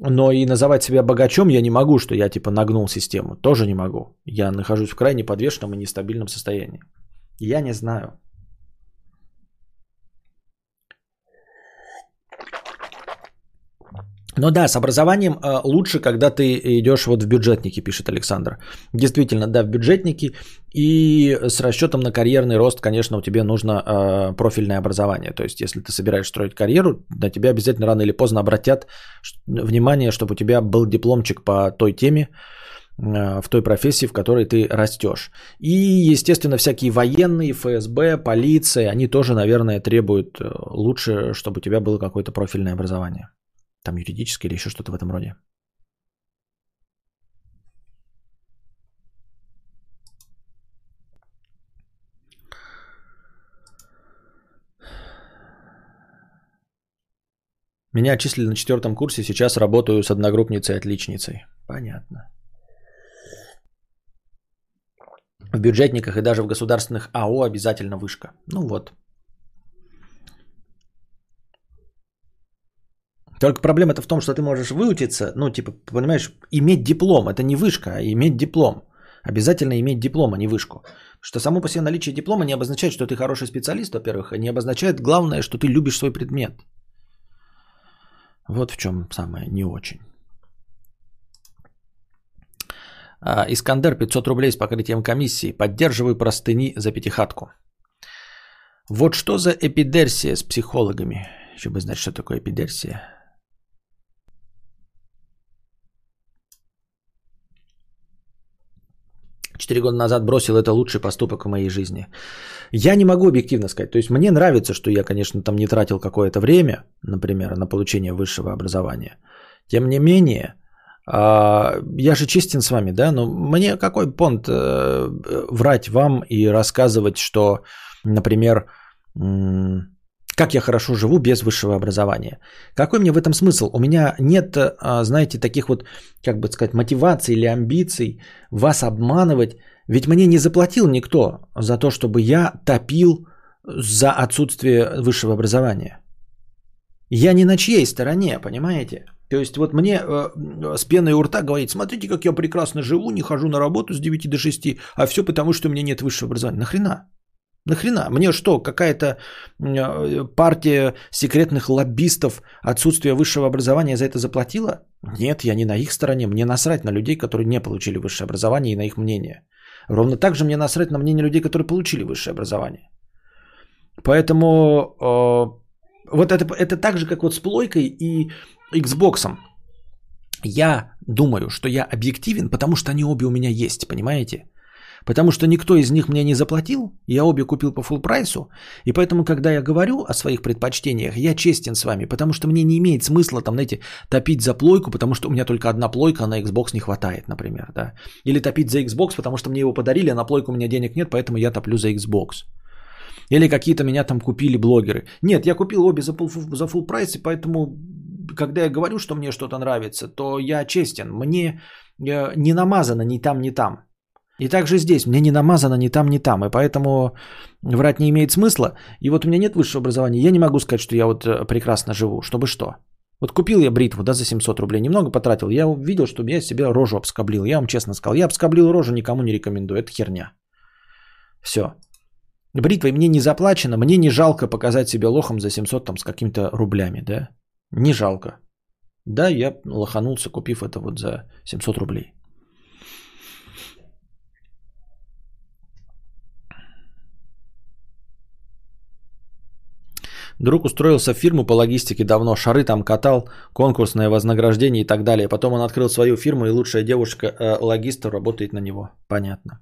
Но и называть себя богачом я не могу, что я типа нагнул систему. Тоже не могу. Я нахожусь в крайне подвешенном и нестабильном состоянии. Я не знаю. Ну да, с образованием э, лучше, когда ты идешь вот в бюджетники, пишет Александр. Действительно, да, в бюджетники. И с расчетом на карьерный рост, конечно, у тебя нужно э, профильное образование. То есть, если ты собираешь строить карьеру, на тебя обязательно рано или поздно обратят внимание, чтобы у тебя был дипломчик по той теме, э, в той профессии, в которой ты растешь. И, естественно, всякие военные, ФСБ, полиция, они тоже, наверное, требуют э, лучше, чтобы у тебя было какое-то профильное образование. Там юридическое или еще что-то в этом роде. Меня отчислили на четвертом курсе, сейчас работаю с одногруппницей-отличницей. Понятно. В бюджетниках и даже в государственных АО обязательно вышка. Ну вот, Только проблема-то в том, что ты можешь выучиться, ну, типа, понимаешь, иметь диплом. Это не вышка, а иметь диплом. Обязательно иметь диплом, а не вышку. Что само по себе наличие диплома не обозначает, что ты хороший специалист, во-первых, а не обозначает главное, что ты любишь свой предмет. Вот в чем самое не очень. А, Искандер, 500 рублей с покрытием комиссии. Поддерживаю простыни за пятихатку. Вот что за эпидерсия с психологами? Еще бы знать, что такое эпидерсия. Четыре года назад бросил это лучший поступок в моей жизни. Я не могу объективно сказать. То есть мне нравится, что я, конечно, там не тратил какое-то время, например, на получение высшего образования. Тем не менее, А, я же честен с вами, да, но мне какой понт э, врать вам и рассказывать, что, например, как я хорошо живу без высшего образования. Какой мне в этом смысл? У меня нет, а, знаете, таких вот, как бы сказать, мотиваций или амбиций вас обманывать. Ведь мне не заплатил никто за то, чтобы я топил за отсутствие высшего образования. Я не на чьей стороне, понимаете? То есть вот мне э, с пеной у рта говорить, смотрите, как я прекрасно живу, не хожу на работу с 9 до 6, а все потому, что у меня нет высшего образования. Нахрена? Нахрена? Мне что, какая-то э, партия секретных лоббистов отсутствие высшего образования за это заплатила? Нет, я не на их стороне. Мне насрать на людей, которые не получили высшее образование и на их мнение. Ровно так же мне насрать на мнение людей, которые получили высшее образование. Поэтому э, вот это, это так же, как вот с плойкой и Xbox. Я думаю, что я объективен, потому что они обе у меня есть, понимаете? Потому что никто из них мне не заплатил, я обе купил по full прайсу, и поэтому, когда я говорю о своих предпочтениях, я честен с вами, потому что мне не имеет смысла там, знаете, топить за плойку, потому что у меня только одна плойка, а на Xbox не хватает, например, да. Или топить за Xbox, потому что мне его подарили, а на плойку у меня денег нет, поэтому я топлю за Xbox. Или какие-то меня там купили блогеры. Нет, я купил обе за full, за full прайс, и поэтому, когда я говорю, что мне что-то нравится, то я честен. Мне э, не намазано ни там, ни там. И также здесь мне не намазано ни там, ни там, и поэтому врать не имеет смысла. И вот у меня нет высшего образования, я не могу сказать, что я вот э, прекрасно живу, чтобы что. Вот купил я бритву, да, за 700 рублей, немного потратил, я видел, что я себе рожу обскоблил, я вам честно сказал, я обскоблил рожу, никому не рекомендую, это херня. Все. Бритвой мне не заплачено, мне не жалко показать себя лохом за 700 там с какими-то рублями, да? Не жалко. Да, я лоханулся, купив это вот за 700 рублей. Друг устроился в фирму по логистике давно, шары там катал, конкурсное вознаграждение и так далее. Потом он открыл свою фирму, и лучшая девушка э, логиста работает на него. Понятно.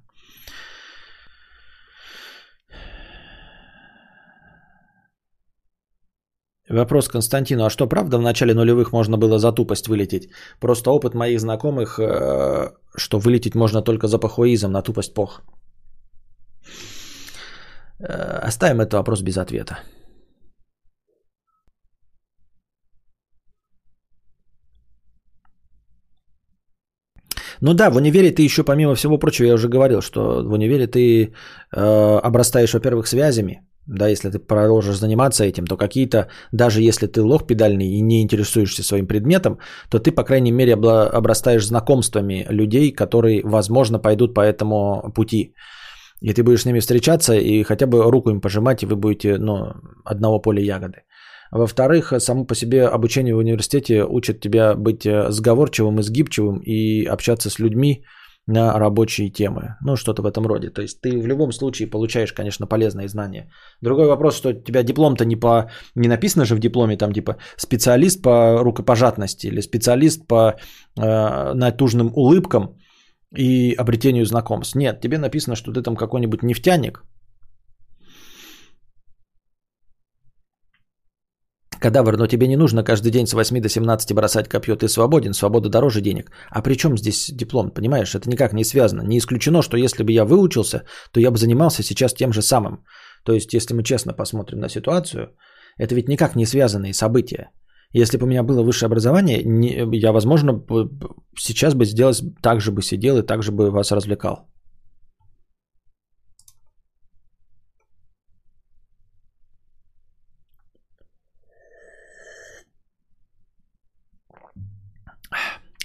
Вопрос Константину. А что, правда, в начале нулевых можно было за тупость вылететь? Просто опыт моих знакомых, э, что вылететь можно только за похуизм, на тупость пох. Э, оставим этот вопрос без ответа. Ну да, в универе ты еще, помимо всего прочего, я уже говорил, что в универе ты э, обрастаешь, во-первых, связями, да, если ты продолжишь заниматься этим, то какие-то, даже если ты лох педальный и не интересуешься своим предметом, то ты, по крайней мере, обрастаешь знакомствами людей, которые, возможно, пойдут по этому пути. И ты будешь с ними встречаться и хотя бы руку им пожимать, и вы будете, ну, одного поля ягоды. Во-вторых, само по себе обучение в университете учит тебя быть э, сговорчивым и сгибчивым и общаться с людьми на рабочие темы. Ну, что-то в этом роде. То есть ты в любом случае получаешь, конечно, полезные знания. Другой вопрос, что у тебя диплом-то не по... Не написано же в дипломе там типа специалист по рукопожатности или специалист по э, натужным улыбкам и обретению знакомств. Нет, тебе написано, что ты там какой-нибудь нефтяник, Кадавр, но тебе не нужно каждый день с 8 до 17 бросать копье, ты свободен, свобода дороже денег. А при чем здесь диплом, понимаешь? Это никак не связано. Не исключено, что если бы я выучился, то я бы занимался сейчас тем же самым. То есть, если мы честно посмотрим на ситуацию, это ведь никак не связанные события. Если бы у меня было высшее образование, я, возможно, сейчас бы сделал, так же бы сидел и так же бы вас развлекал.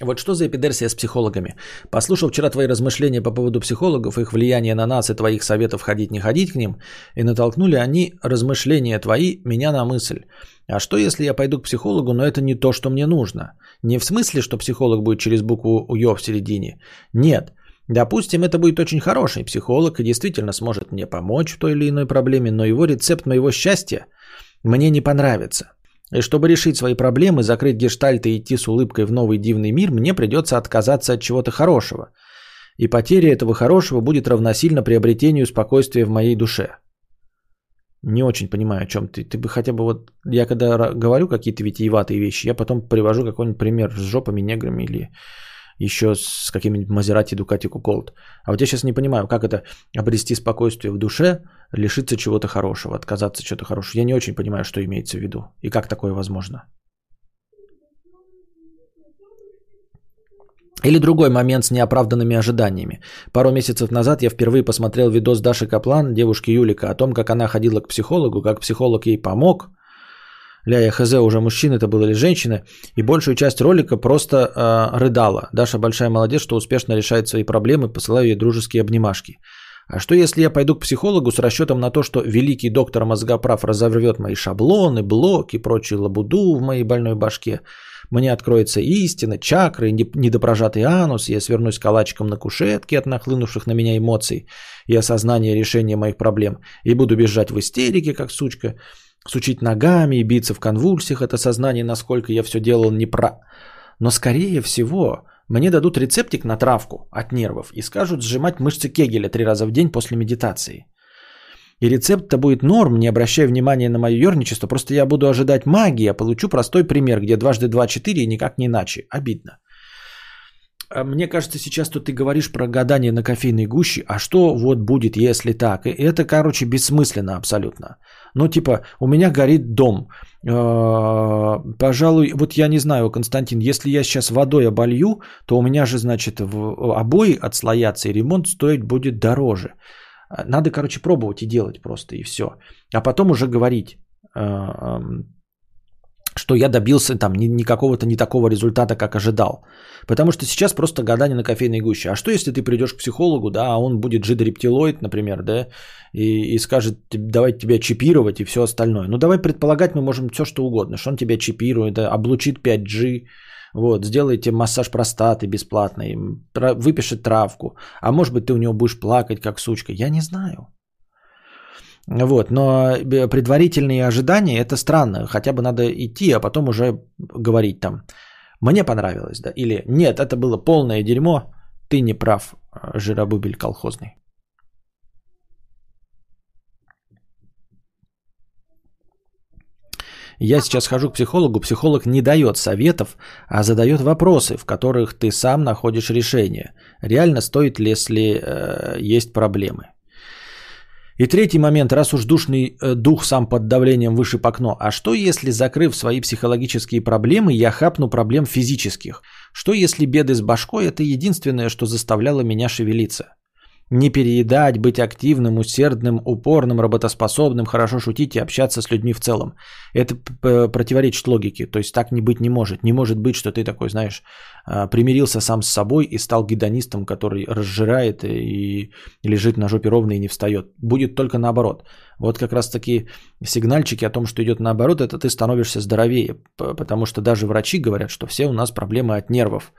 Вот что за эпидерсия с психологами? Послушал вчера твои размышления по поводу психологов, их влияние на нас и твоих советов ходить не ходить к ним, и натолкнули они, размышления твои, меня на мысль. А что если я пойду к психологу, но это не то, что мне нужно? Не в смысле, что психолог будет через букву «ё» в середине. Нет. Допустим, это будет очень хороший психолог и действительно сможет мне помочь в той или иной проблеме, но его рецепт моего счастья мне не понравится. И чтобы решить свои проблемы, закрыть гештальт и идти с улыбкой в новый дивный мир, мне придется отказаться от чего-то хорошего. И потеря этого хорошего будет равносильно приобретению спокойствия в моей душе. Не очень понимаю, о чем ты. Ты бы хотя бы вот... Я когда говорю какие-то витиеватые вещи, я потом привожу какой-нибудь пример с жопами, неграми или еще с каким-нибудь Мазерати, Дукати, Куколт. А вот я сейчас не понимаю, как это обрести спокойствие в душе, лишиться чего-то хорошего, отказаться чего-то хорошего. Я не очень понимаю, что имеется в виду и как такое возможно. Или другой момент с неоправданными ожиданиями. Пару месяцев назад я впервые посмотрел видос Даши Каплан, девушки Юлика, о том, как она ходила к психологу, как психолог ей помог. Ля, я хз, уже мужчина это был или женщина. И большую часть ролика просто э, рыдала. Даша большая молодец, что успешно решает свои проблемы, посылаю ей дружеские обнимашки. А что если я пойду к психологу с расчетом на то, что великий доктор мозгоправ разорвет мои шаблоны, блоки, прочую лабуду в моей больной башке? Мне откроется истина, чакры, недопрожатый анус, я свернусь калачиком на кушетке от нахлынувших на меня эмоций и осознания решения моих проблем, и буду бежать в истерике, как сучка, сучить ногами и биться в конвульсиях от осознания, насколько я все делал непра... Но скорее всего, мне дадут рецептик на травку от нервов и скажут сжимать мышцы Кегеля три раза в день после медитации. И рецепт-то будет норм, не обращая внимания на мое ерничество. Просто я буду ожидать магии, а получу простой пример, где дважды два четыре и никак не иначе. Обидно. А мне кажется, сейчас тут ты говоришь про гадание на кофейной гуще, а что вот будет, если так? И это, короче, бессмысленно абсолютно. Ну, типа, у меня горит дом. А, пожалуй, вот я не знаю, Константин, если я сейчас водой оболью, то у меня же, значит, обои отслоятся, и ремонт стоить будет дороже. Надо, короче, пробовать и делать просто, и все. А потом уже говорить, э, что я добился там не, какого-то не такого результата, как ожидал. Потому что сейчас просто гадание на кофейной гуще. А что если ты придешь к психологу, да, а он будет жидорептилоид, например, да, и, и скажет, давай тебя чипировать и все остальное. Ну, давай предполагать мы можем все, что угодно, что он тебя чипирует, да, облучит 5G, вот, сделайте массаж простаты бесплатный, выпишет травку. А может быть, ты у него будешь плакать, как сучка. Я не знаю. Вот, но предварительные ожидания это странно. Хотя бы надо идти, а потом уже говорить там. Мне понравилось, да. Или нет, это было полное дерьмо. Ты не прав, жиробубель колхозный. Я сейчас хожу к психологу, психолог не дает советов, а задает вопросы, в которых ты сам находишь решение. Реально стоит ли, если э, есть проблемы. И третий момент, раз уж душный э, дух сам под давлением вышиб окно, а что если, закрыв свои психологические проблемы, я хапну проблем физических? Что если беды с башкой – это единственное, что заставляло меня шевелиться? Не переедать, быть активным, усердным, упорным, работоспособным, хорошо шутить и общаться с людьми в целом. Это противоречит логике. То есть так не быть не может. Не может быть, что ты такой, знаешь, а, примирился сам с собой и стал гедонистом, который разжирает и лежит на жопе ровно и не встает. Будет только наоборот. Вот как раз таки сигнальчики о том, что идет наоборот, это ты становишься здоровее. Потому что даже врачи говорят, что все у нас проблемы от нервов,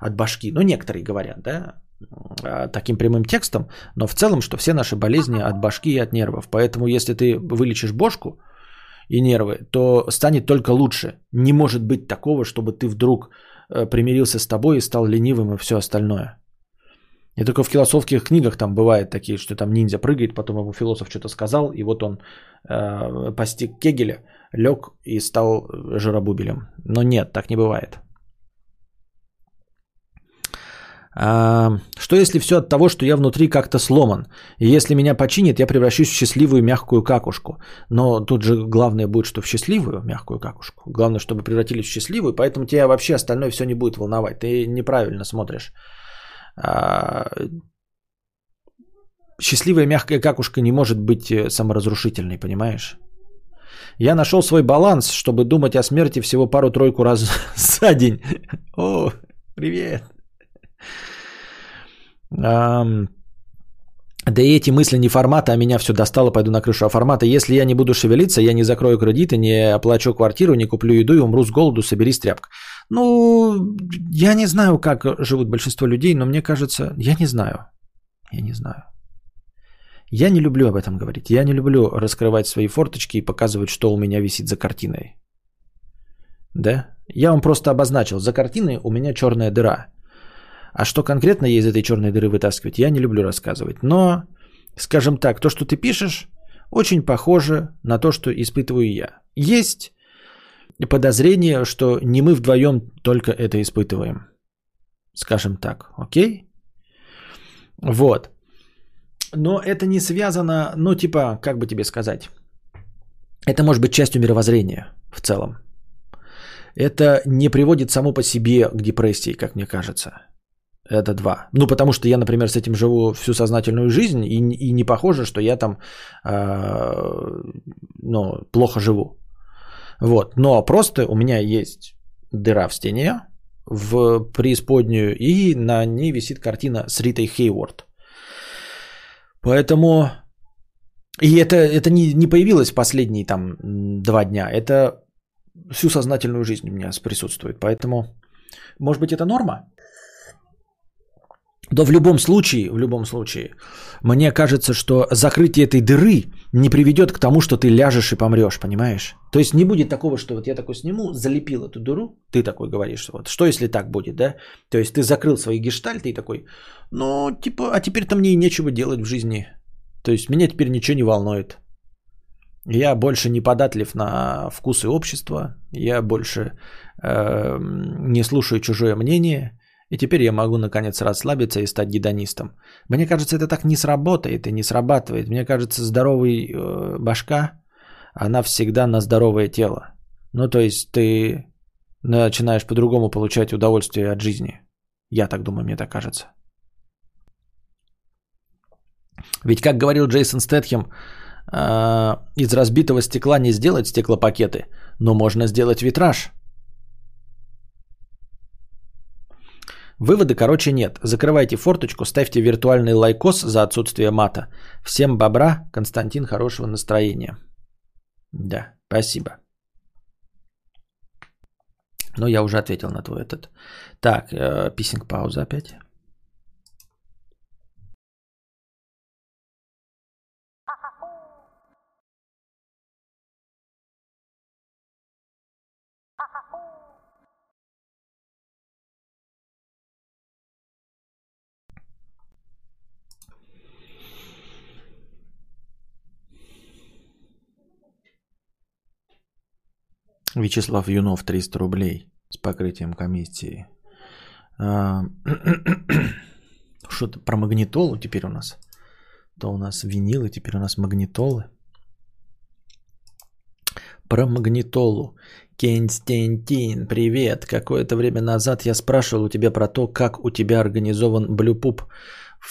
от башки. Ну, некоторые говорят, да, таким прямым текстом, но в целом, что все наши болезни от башки и от нервов. Поэтому, если ты вылечишь бошку и нервы, то станет только лучше. Не может быть такого, чтобы ты вдруг э, примирился с тобой и стал ленивым и все остальное. И только в философских книгах там бывает такие, что там ниндзя прыгает, потом ему философ что-то сказал, и вот он э, постиг Кегеля, лег и стал жиробубелем. Но нет, так не бывает. А, что если все от того, что я внутри как-то сломан? И если меня починит, я превращусь в счастливую мягкую какушку. Но тут же главное будет, что в счастливую мягкую какушку. Главное, чтобы превратились в счастливую, поэтому тебя вообще остальное все не будет волновать. Ты неправильно смотришь. А, счастливая мягкая какушка не может быть э, саморазрушительной, понимаешь? Я нашел свой баланс, чтобы думать о смерти всего пару-тройку раз за день. О, привет. Да и эти мысли не формата, а меня все достало, пойду на крышу. А формата, если я не буду шевелиться, я не закрою кредиты, не оплачу квартиру, не куплю еду и умру с голоду, соберись тряпка. Ну, я не знаю, как живут большинство людей, но мне кажется, я не знаю. Я не знаю. Я не люблю об этом говорить. Я не люблю раскрывать свои форточки и показывать, что у меня висит за картиной. Да? Я вам просто обозначил. За картиной у меня черная дыра. А что конкретно ей из этой черной дыры вытаскивать, я не люблю рассказывать. Но, скажем так, то, что ты пишешь, очень похоже на то, что испытываю я. Есть подозрение, что не мы вдвоем только это испытываем. Скажем так, окей? Вот. Но это не связано, ну типа, как бы тебе сказать, это может быть частью мировоззрения в целом. Это не приводит само по себе к депрессии, как мне кажется. Это два. Ну, потому что я, например, с этим живу всю сознательную жизнь, и, и не похоже, что я там э, ну, плохо живу. Вот. Но просто у меня есть дыра в стене в преисподнюю, и на ней висит картина с Ритой Хейворд. Поэтому... И это, это не, не появилось последние там два дня. Это всю сознательную жизнь у меня присутствует. Поэтому, может быть, это норма? Но в любом случае, в любом случае, мне кажется, что закрытие этой дыры не приведет к тому, что ты ляжешь и помрешь, понимаешь? То есть не будет такого, что вот я такой сниму, залепил эту дыру, ты такой говоришь, вот что если так будет, да? То есть ты закрыл свои гештальты и такой, ну, типа, а теперь-то мне и нечего делать в жизни. То есть меня теперь ничего не волнует. Я больше не податлив на вкусы общества, я больше э, не слушаю чужое мнение, и теперь я могу наконец расслабиться и стать гедонистом. Мне кажется, это так не сработает и не срабатывает. Мне кажется, здоровый э, башка, она всегда на здоровое тело. Ну, то есть ты начинаешь по-другому получать удовольствие от жизни. Я так думаю, мне так кажется. Ведь, как говорил Джейсон Стэтхем, э, из разбитого стекла не сделать стеклопакеты, но можно сделать витраж – Выводы, короче, нет. Закрывайте форточку, ставьте виртуальный лайкос за отсутствие мата. Всем бобра, Константин, хорошего настроения. Да, спасибо. Но я уже ответил на твой этот. Так, э, писинг пауза опять. Вячеслав Юнов 300 рублей с покрытием комиссии. А, что-то про магнитолу теперь у нас. То у нас винилы, теперь у нас магнитолы. Про магнитолу. Константин, привет. Какое-то время назад я спрашивал у тебя про то, как у тебя организован блюпуп.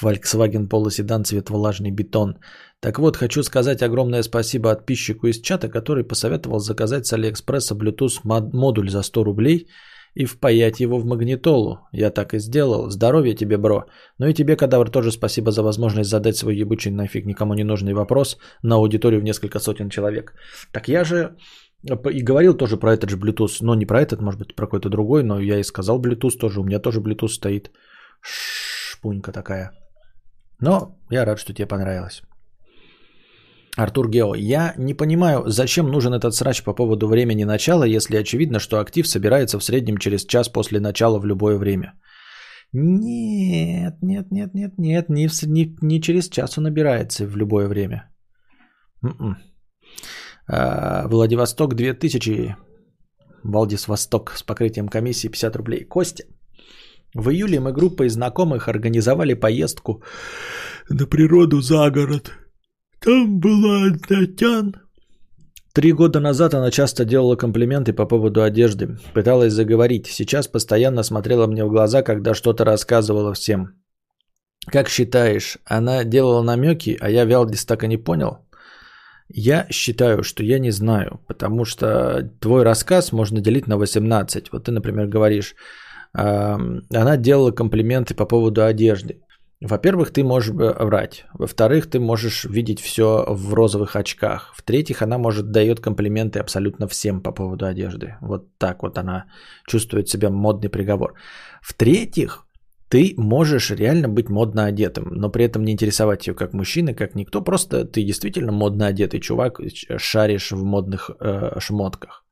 Volkswagen Polo седан цвет влажный бетон. Так вот, хочу сказать огромное спасибо подписчику из чата, который посоветовал заказать с Алиэкспресса Bluetooth модуль за 100 рублей и впаять его в магнитолу. Я так и сделал. Здоровья тебе, бро. Ну и тебе, Кадавр, тоже спасибо за возможность задать свой ебучий нафиг никому не нужный вопрос на аудиторию в несколько сотен человек. Так я же и говорил тоже про этот же Bluetooth, но не про этот, может быть, про какой-то другой, но я и сказал Bluetooth тоже, у меня тоже Bluetooth стоит. Шпунька такая. Но я рад, что тебе понравилось. Артур Гео, я не понимаю, зачем нужен этот срач по поводу времени начала, если очевидно, что актив собирается в среднем через час после начала в любое время. Нет, нет, нет, нет, нет, не, не, не через час он набирается в любое время. М-м. А, Владивосток 2000, Валдис Восток с покрытием комиссии 50 рублей. Костя, в июле мы группой знакомых организовали поездку на природу за город. Там была Татьяна. Три года назад она часто делала комплименты по поводу одежды. Пыталась заговорить. Сейчас постоянно смотрела мне в глаза, когда что-то рассказывала всем. Как считаешь, она делала намеки, а я Вялдис так и не понял? Я считаю, что я не знаю, потому что твой рассказ можно делить на 18. Вот ты, например, говоришь, она делала комплименты по поводу одежды. Во-первых, ты можешь врать. Во-вторых, ты можешь видеть все в розовых очках. В-третьих, она может дает комплименты абсолютно всем по поводу одежды. Вот так вот она чувствует себя модный приговор. В-третьих, ты можешь реально быть модно одетым, но при этом не интересовать ее как мужчина, как никто. Просто ты действительно модно одетый чувак, шаришь в модных э, шмотках.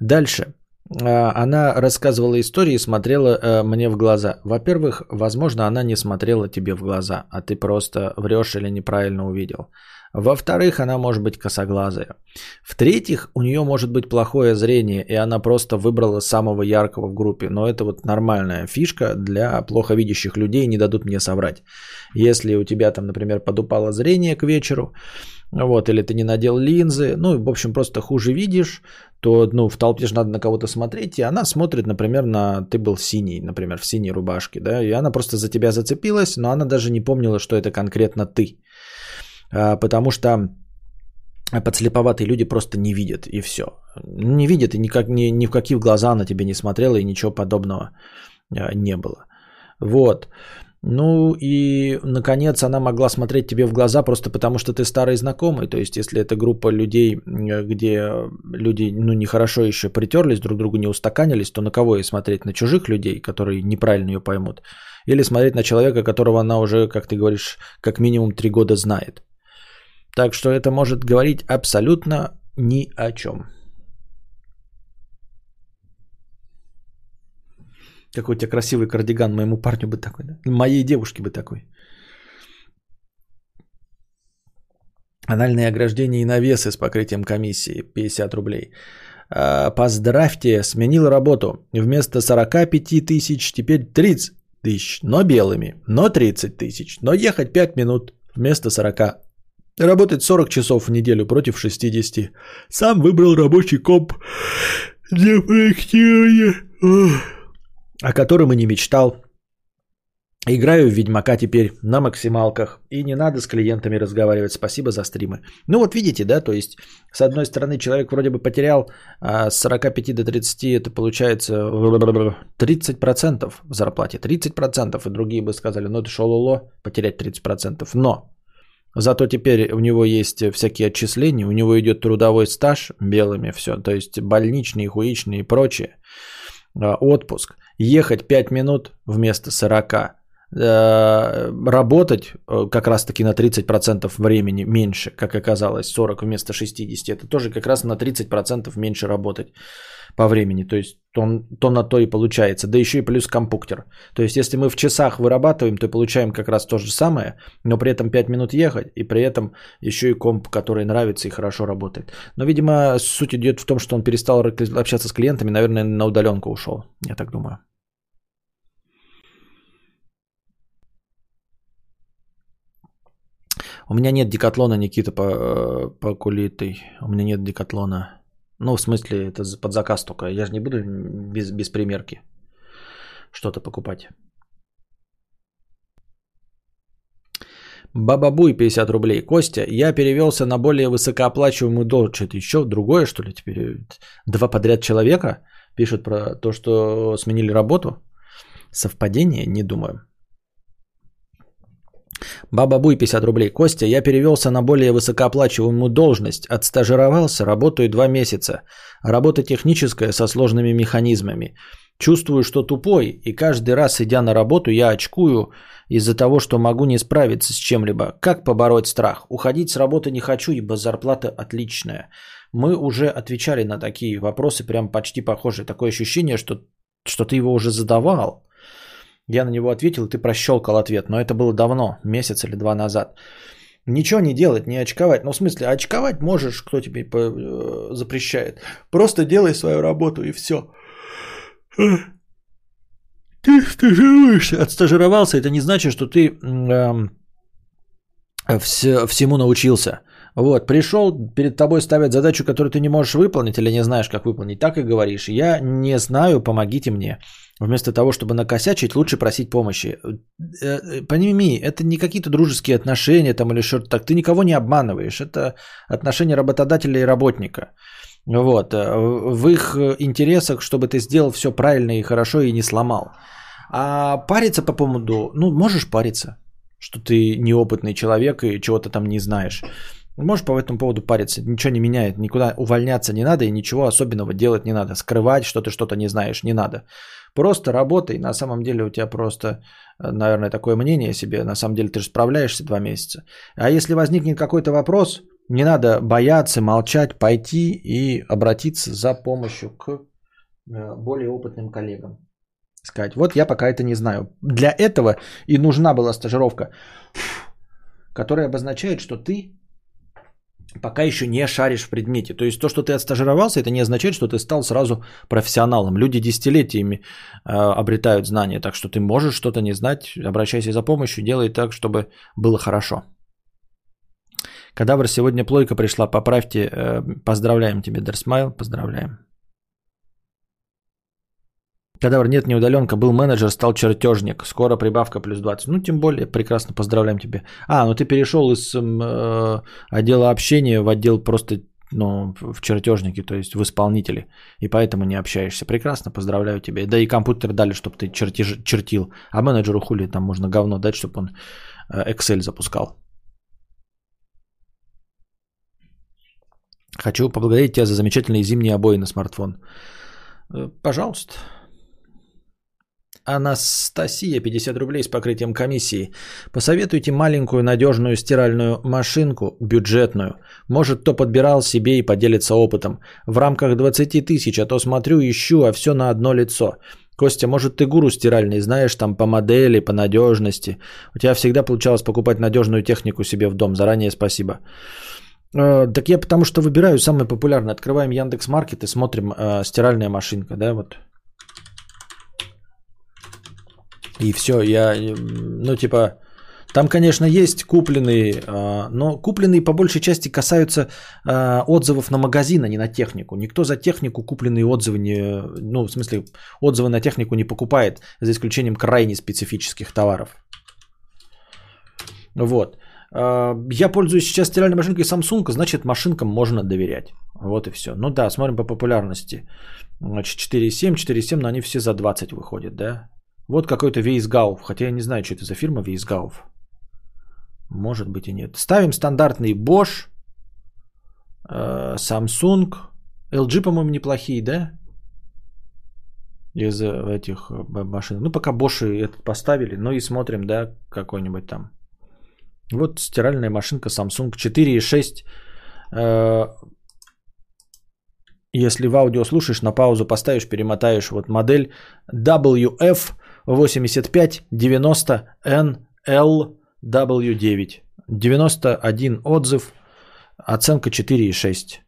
Дальше. Она рассказывала истории и смотрела э, мне в глаза. Во-первых, возможно, она не смотрела тебе в глаза, а ты просто врешь или неправильно увидел. Во-вторых, она может быть косоглазая. В-третьих, у нее может быть плохое зрение, и она просто выбрала самого яркого в группе. Но это вот нормальная фишка для плохо видящих людей, не дадут мне соврать. Если у тебя там, например, подупало зрение к вечеру, вот, или ты не надел линзы, ну, в общем, просто хуже видишь, то, ну, в толпе же надо на кого-то смотреть, и она смотрит, например, на... Ты был синий, например, в синей рубашке, да, и она просто за тебя зацепилась, но она даже не помнила, что это конкретно ты. А, потому что подслеповатые люди просто не видят, и все. Не видят, и никак, ни, ни в какие глаза она тебе не смотрела, и ничего подобного а, не было. Вот. Ну и, наконец, она могла смотреть тебе в глаза просто потому, что ты старый знакомый. То есть, если это группа людей, где люди, ну, нехорошо еще притерлись, друг другу не устаканились, то на кого ей смотреть? На чужих людей, которые неправильно ее поймут? Или смотреть на человека, которого она уже, как ты говоришь, как минимум три года знает? Так что это может говорить абсолютно ни о чем. Какой у тебя красивый кардиган, моему парню бы такой, да? Моей девушке бы такой. Анальные ограждения и навесы с покрытием комиссии 50 рублей. А, поздравьте, сменил работу. Вместо 45 тысяч теперь 30 тысяч, но белыми, но 30 тысяч, но ехать 5 минут вместо 40. Работать 40 часов в неделю против 60. Сам выбрал рабочий комп для проектирования, о котором и не мечтал. Играю в Ведьмака теперь на максималках. И не надо с клиентами разговаривать. Спасибо за стримы. Ну вот видите, да, то есть с одной стороны человек вроде бы потерял а с 45 до 30, это получается 30% в зарплате. 30%. И другие бы сказали, ну это шололо, потерять 30%. Но Зато теперь у него есть всякие отчисления, у него идет трудовой стаж белыми все, то есть больничные, хуичные и прочее, а, отпуск. Ехать 5 минут вместо 40, э, работать э, как раз таки на 30% времени меньше, как оказалось, 40 вместо 60, это тоже как раз на 30% меньше работать по времени. То есть то, то на то и получается. Да еще и плюс компуктер. То есть если мы в часах вырабатываем, то получаем как раз то же самое, но при этом 5 минут ехать, и при этом еще и комп, который нравится и хорошо работает. Но, видимо, суть идет в том, что он перестал общаться с клиентами, наверное, на удаленку ушел. Я так думаю. У меня нет декатлона, Никита, по, э, по кулитой. У меня нет декатлона. Ну, в смысле, это под заказ только. Я же не буду без, без примерки что-то покупать. Бабабуй 50 рублей. Костя, я перевелся на более высокооплачиваемую должность. Еще другое, что ли, теперь? Два подряд человека пишут про то, что сменили работу. Совпадение? Не думаю. Баба Буй 50 рублей. Костя, я перевелся на более высокооплачиваемую должность. Отстажировался, работаю два месяца. Работа техническая со сложными механизмами. Чувствую, что тупой, и каждый раз, идя на работу, я очкую из-за того, что могу не справиться с чем-либо. Как побороть страх? Уходить с работы не хочу, ибо зарплата отличная. Мы уже отвечали на такие вопросы, прям почти похожие. Такое ощущение, что, что ты его уже задавал. Я на него ответил, ты прощелкал ответ, но это было давно, месяц или два назад. Ничего не делать, не очковать. Ну, в смысле, очковать можешь, кто тебе э, запрещает. Просто делай свою работу и все. Ты стажируешься. Отстажировался, это не значит, что ты э, всему научился. Вот, пришел, перед тобой ставят задачу, которую ты не можешь выполнить или не знаешь, как выполнить. Так и говоришь. Я не знаю, помогите мне. Вместо того, чтобы накосячить, лучше просить помощи. Э, э, пойми, это не какие-то дружеские отношения там или что-то так. Ты никого не обманываешь. Это отношения работодателя и работника. Вот. Э, в их интересах, чтобы ты сделал все правильно и хорошо и не сломал. А париться по поводу, ну, можешь париться, что ты неопытный человек и чего-то там не знаешь. Можешь по этому поводу париться, ничего не меняет, никуда увольняться не надо и ничего особенного делать не надо. Скрывать, что ты что-то не знаешь, не надо. Просто работай, на самом деле у тебя просто, э, наверное, такое мнение себе, на самом деле ты же справляешься два месяца. А если возникнет какой-то вопрос, не надо бояться, молчать, пойти и обратиться за помощью к э, более опытным коллегам. Сказать, вот я пока это не знаю. Для этого и нужна была стажировка, которая обозначает, что ты пока еще не шаришь в предмете. То есть то, что ты отстажировался, это не означает, что ты стал сразу профессионалом. Люди десятилетиями э, обретают знания, так что ты можешь что-то не знать, обращайся за помощью, делай так, чтобы было хорошо. Кадавр, сегодня плойка пришла, поправьте, э, поздравляем тебя, Дерсмайл, поздравляем. Кадавр, нет, не удаленка, был менеджер, стал чертежник. Скоро прибавка плюс 20. Ну, тем более, прекрасно, поздравляем тебя. А, ну ты перешел из э, отдела общения в отдел просто ну, в чертежники, то есть в исполнители. И поэтому не общаешься. Прекрасно, поздравляю тебя. Да и компьютер дали, чтобы ты чертеж, чертил. А менеджеру хули там можно говно дать, чтобы он э, Excel запускал. Хочу поблагодарить тебя за замечательные зимние обои на смартфон. Э, пожалуйста. Анастасия, 50 рублей с покрытием комиссии. Посоветуйте маленькую надежную стиральную машинку, бюджетную. Может, кто подбирал себе и поделится опытом. В рамках 20 тысяч, а то смотрю, ищу, а все на одно лицо. Костя, может, ты гуру стиральный, знаешь там по модели, по надежности. У тебя всегда получалось покупать надежную технику себе в дом. Заранее спасибо. Э, так я потому что выбираю самое популярное. Открываем Яндекс Маркет и смотрим э, стиральная машинка, да, вот и все, я, ну типа, там, конечно, есть купленные, а, но купленные по большей части касаются а, отзывов на магазин, а не на технику. Никто за технику купленные отзывы не, ну, в смысле, отзывы на технику не покупает, за исключением крайне специфических товаров. Вот. А, я пользуюсь сейчас стиральной машинкой Samsung, значит, машинкам можно доверять. Вот и все. Ну да, смотрим по популярности. Значит, 4.7, 4.7, но они все за 20 выходят, да? Вот какой-то Вейсгауф, хотя я не знаю, что это за фирма Вейсгауф. Может быть и нет. Ставим стандартный Bosch, э, Samsung, LG, по-моему, неплохие, да? Из этих э, машин. Ну, пока Bosch этот поставили, ну и смотрим, да, какой-нибудь там. Вот стиральная машинка Samsung 4.6. Э, если в аудио слушаешь, на паузу поставишь, перемотаешь. Вот модель WF 8590 NLW9. 91 отзыв, оценка 4,6.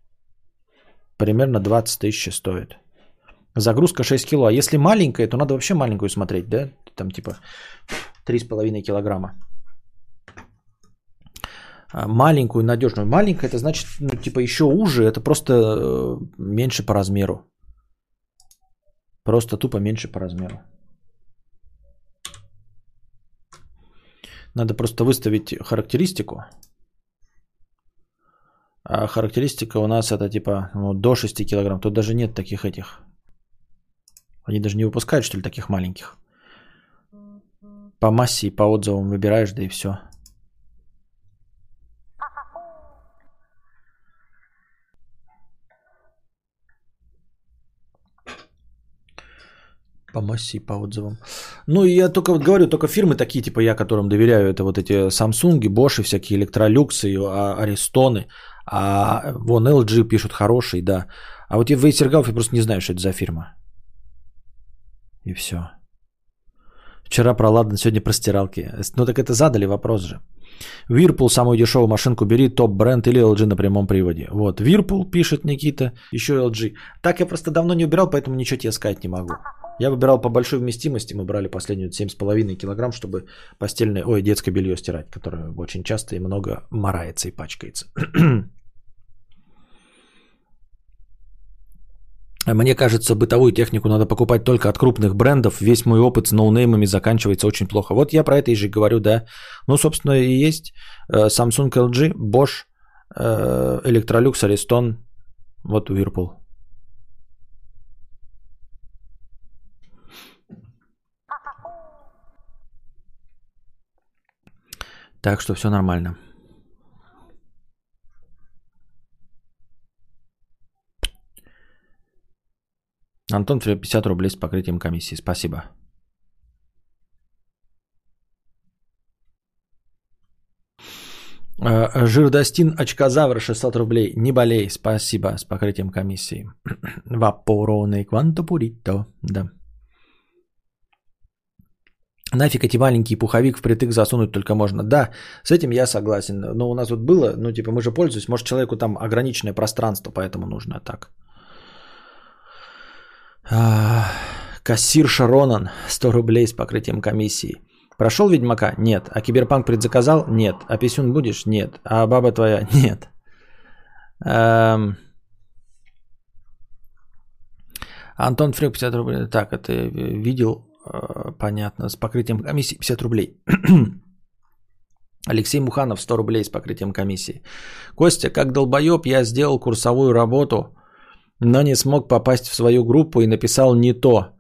Примерно 20 тысяч стоит. Загрузка 6 кило. А если маленькая, то надо вообще маленькую смотреть, да? Там типа 3,5 килограмма. А маленькую, надежную. Маленькая, это значит, ну, типа еще уже, это просто э, меньше по размеру. Просто тупо меньше по размеру. Надо просто выставить характеристику. А характеристика у нас это типа ну, до 6 килограмм. Тут даже нет таких этих. Они даже не выпускают, что ли, таких маленьких. По массе и по отзывам выбираешь, да и все. По массе и по отзывам. Ну, я только вот говорю, только фирмы такие, типа я, которым доверяю, это вот эти Samsung, Bosch, всякие а, Аристоны. А вон LG пишут хороший, да. А вот я Вейсергауф, я просто не знаю, что это за фирма. И все. Вчера про Ладан, сегодня про стиралки. Ну так это задали вопрос же. Вирпул, самую дешевую машинку бери, топ бренд или LG на прямом приводе. Вот, Вирпул пишет Никита, еще LG. Так я просто давно не убирал, поэтому ничего тебе сказать не могу. Я выбирал по большой вместимости, мы брали последнюю 7,5 килограмм, чтобы постельное, ой, детское белье стирать, которое очень часто и много морается и пачкается. Мне кажется, бытовую технику надо покупать только от крупных брендов. Весь мой опыт с ноунеймами заканчивается очень плохо. Вот я про это и же говорю, да. Ну, собственно, и есть э, Samsung LG, Bosch, э, Electrolux, Ariston, вот Whirlpool. Так что все нормально. Антон, 50 рублей с покрытием комиссии. Спасибо. Э, Жирдостин Очкозавр 600 рублей. Не болей, спасибо с покрытием комиссии. Вапороны квантопурито. Да. Нафиг эти маленькие пуховик впритык засунуть только можно. Да, с этим я согласен. Но у нас вот было, ну типа мы же пользуемся, может человеку там ограниченное пространство, поэтому нужно так. А, кассир Шаронан 100 рублей с покрытием комиссии. Прошел Ведьмака? Нет. А Киберпанк предзаказал? Нет. А писюн будешь? Нет. А баба твоя? Нет. Эм... Антон Фрюк 50 рублей. Так, это видел понятно, с покрытием комиссии 50 рублей. Алексей Муханов 100 рублей с покрытием комиссии. Костя, как долбоеб, я сделал курсовую работу, но не смог попасть в свою группу и написал не то.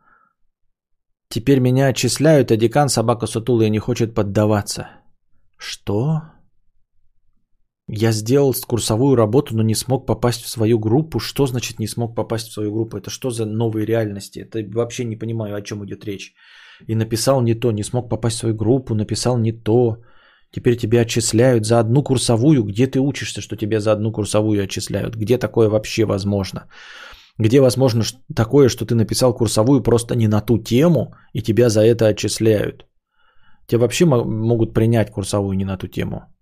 Теперь меня отчисляют, а декан собака сутулая не хочет поддаваться. Что? Я сделал курсовую работу, но не смог попасть в свою группу. Что значит не смог попасть в свою группу? Это что за новые реальности? Это вообще не понимаю, о чем идет речь. И написал не то, не смог попасть в свою группу, написал не то. Теперь тебя отчисляют за одну курсовую. Где ты учишься, что тебя за одну курсовую отчисляют? Где такое вообще возможно? Где возможно такое, что ты написал курсовую просто не на ту тему, и тебя за это отчисляют? Тебя вообще могут принять курсовую не на ту тему.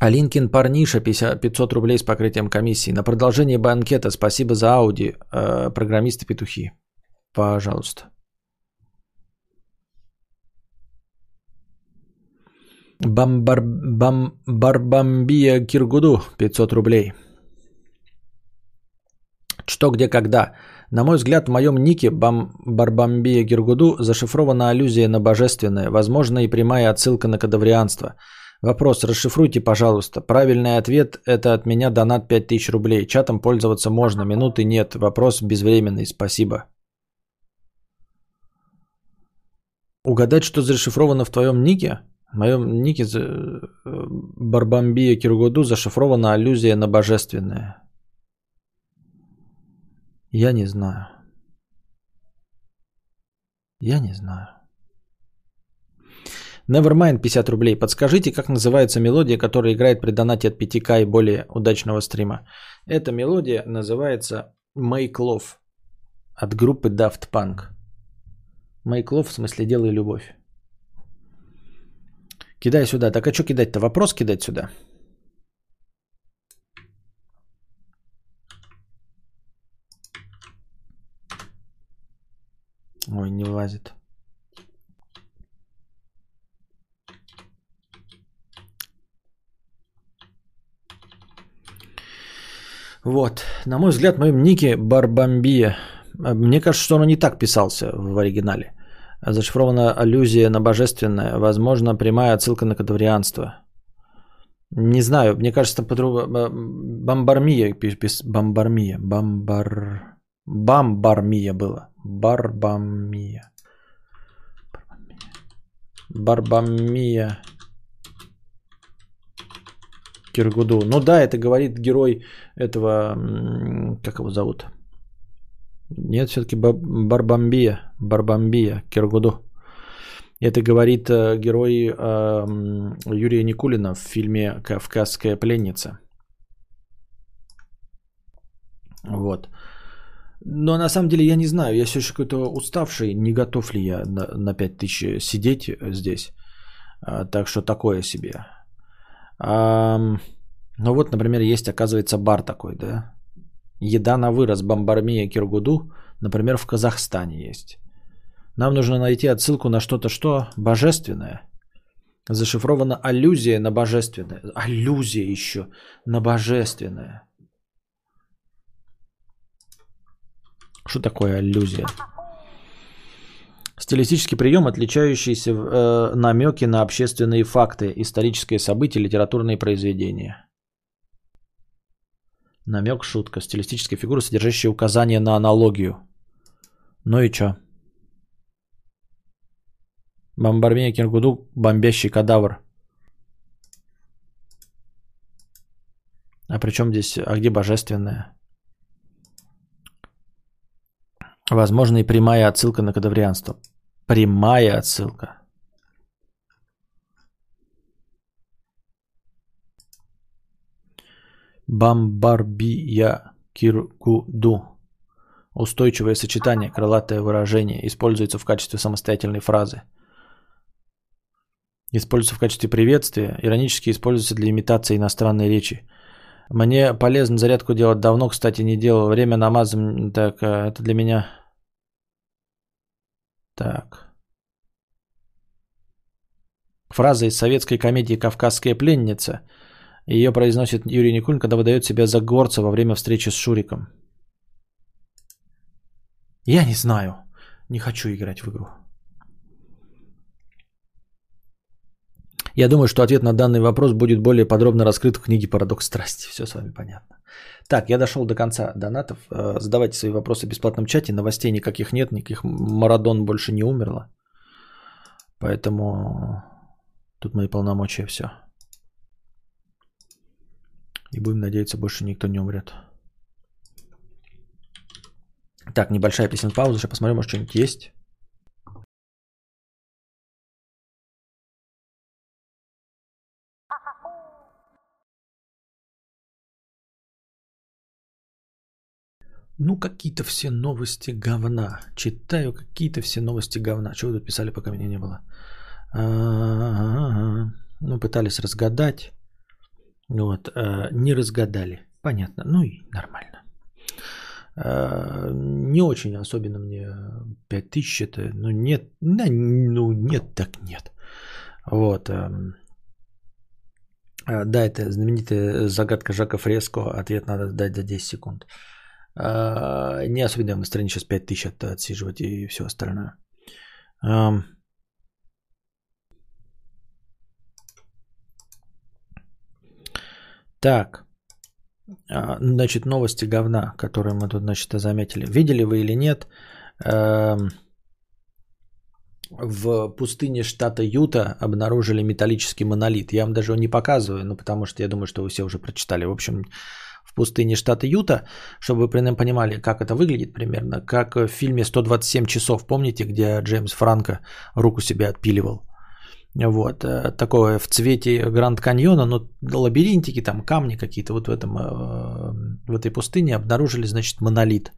Алинкин парниша 50, 500 рублей с покрытием комиссии. На продолжение банкета спасибо за Ауди. Э, программисты петухи. Пожалуйста. Бамбар, бам, Барбамбия Киргуду 500 рублей. Что, где, когда? На мой взгляд, в моем нике Бам, Барбамбия Киргуду зашифрована аллюзия на божественное, возможно и прямая отсылка на кадаврианство – Вопрос, расшифруйте, пожалуйста. Правильный ответ – это от меня донат 5000 рублей. Чатом пользоваться можно, минуты нет. Вопрос безвременный, спасибо. Угадать, что зашифровано в твоем нике? В моем нике э, Барбамбия Киргуду зашифрована аллюзия на божественное. Я не знаю. Я не знаю. Nevermind 50 рублей. Подскажите, как называется мелодия, которая играет при донате от 5к и более удачного стрима? Эта мелодия называется Make Love от группы Daft Punk. Make Love в смысле делай любовь. Кидай сюда. Так а что кидать-то? Вопрос кидать сюда? Ой, не влазит. Вот. На мой взгляд, в моем нике Барбамбия. Мне кажется, что он не так писался в оригинале. Зашифрована аллюзия на божественное. Возможно, прямая отсылка на кадаврианство. Не знаю, мне кажется, по-другому... Бомбармия. Бомбармия. Бомбар... Бамбармия было. Барбамия. Барбамия. Киргуду. Ну да, это говорит герой этого, как его зовут? Нет, все-таки Барбамбия, Барбамбия, Киргуду. Это говорит э, герой э, Юрия Никулина в фильме «Кавказская пленница». Вот. Но на самом деле я не знаю, я все еще какой-то уставший, не готов ли я на, на 5000 сидеть здесь. А, так что такое себе. Ну вот, например, есть, оказывается, бар такой, да? Еда на вырос Бомбармия Киргуду, например, в Казахстане есть. Нам нужно найти отсылку на что-то, что божественное. Зашифрована аллюзия на божественное. Аллюзия еще на божественное. Что такое аллюзия? Стилистический прием, отличающийся э, намеки на общественные факты, исторические события, литературные произведения. Намек, шутка, стилистическая фигура, содержащая указание на аналогию. Ну и чё? Бомбармия Киргуду, бомбящий кадавр. А при чем здесь, а где божественное? Возможно, и прямая отсылка на кадаврианство. Прямая отсылка. Бамбарбия киркуду. Устойчивое сочетание, крылатое выражение, используется в качестве самостоятельной фразы. Используется в качестве приветствия, иронически используется для имитации иностранной речи. Мне полезно зарядку делать давно, кстати, не делал. Время намазом, так, э, это для меня... Так. Фраза из советской комедии «Кавказская пленница». Ее произносит Юрий Никулин, когда выдает себя за горца во время встречи с Шуриком. Я не знаю. Не хочу играть в игру. Я думаю, что ответ на данный вопрос будет более подробно раскрыт в книге «Парадокс страсти». Все с вами понятно. Так, я дошел до конца донатов. Э, задавайте свои вопросы в бесплатном чате. Новостей никаких нет, никаких Марадон больше не умерла. Поэтому тут мои полномочия все. И будем надеяться, больше никто не умрет. Так, небольшая песен пауза. Сейчас посмотрим, может что-нибудь есть. Ну, какие-то все новости говна. Читаю какие-то все новости говна. Чего вы тут писали, пока меня не было? Ну, пытались разгадать. Вот, а, не разгадали. Понятно. Ну и нормально. А, не очень особенно мне 5000 это, ну нет, ну нет, так нет. Вот. А, да, это знаменитая загадка Жака Фреско. Ответ надо дать за 10 секунд. Не особенно на странице сейчас 5000 отсиживать и все остальное. Так. А, значит, новости говна, которые мы тут, значит, заметили. Видели вы или нет? В пустыне штата Юта обнаружили металлический монолит. Я вам даже его не показываю, ну, потому что я думаю, что вы все уже прочитали. В общем, в пустыне штата Юта, чтобы вы понимали, как это выглядит примерно, как в фильме «127 часов», помните, где Джеймс Франко руку себе отпиливал? Вот, э, такое в цвете Гранд Каньона, но лабиринтики, там камни какие-то вот в, этом, э, в этой пустыне обнаружили, значит, монолит.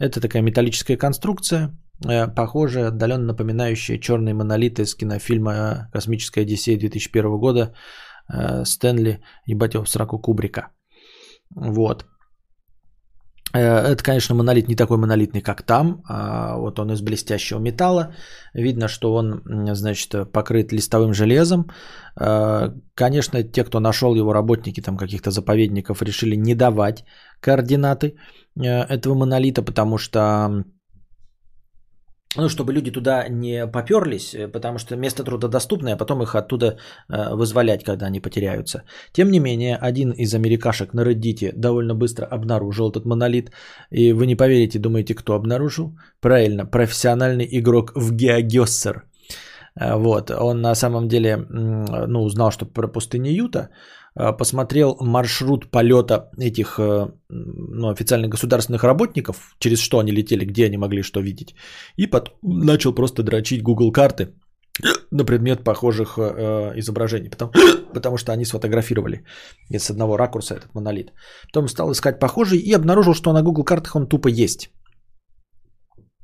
Это такая металлическая конструкция, э, похожая, отдаленно напоминающая черные монолиты из кинофильма «Космическая Одиссея» 2001 года Стэнли, ебать его в сраку Кубрика. Вот. Э, это, конечно, монолит не такой монолитный, как там. А вот он из блестящего металла. Видно, что он, значит, покрыт листовым железом. Э, конечно, те, кто нашел его, работники там каких-то заповедников, решили не давать координаты э, этого монолита, потому что ну, чтобы люди туда не поперлись, э, потому что место трудодоступное, а потом их оттуда э, вызволять, когда они потеряются. Тем не менее, один из америкашек на Reddit довольно быстро обнаружил этот монолит. И вы не поверите, думаете, кто обнаружил? Правильно, профессиональный игрок в GeoGuessr. Э, вот, он на самом деле ну, узнал, что про пустыню Юта, посмотрел маршрут полета этих э, ну, официальных государственных работников, через что они летели, где они могли что видеть, и потом начал просто дрочить Google карты на предмет похожих э, изображений, потому, потому что они сфотографировали с одного ракурса этот монолит. Потом стал искать похожий и обнаружил, что на Google картах он тупо есть.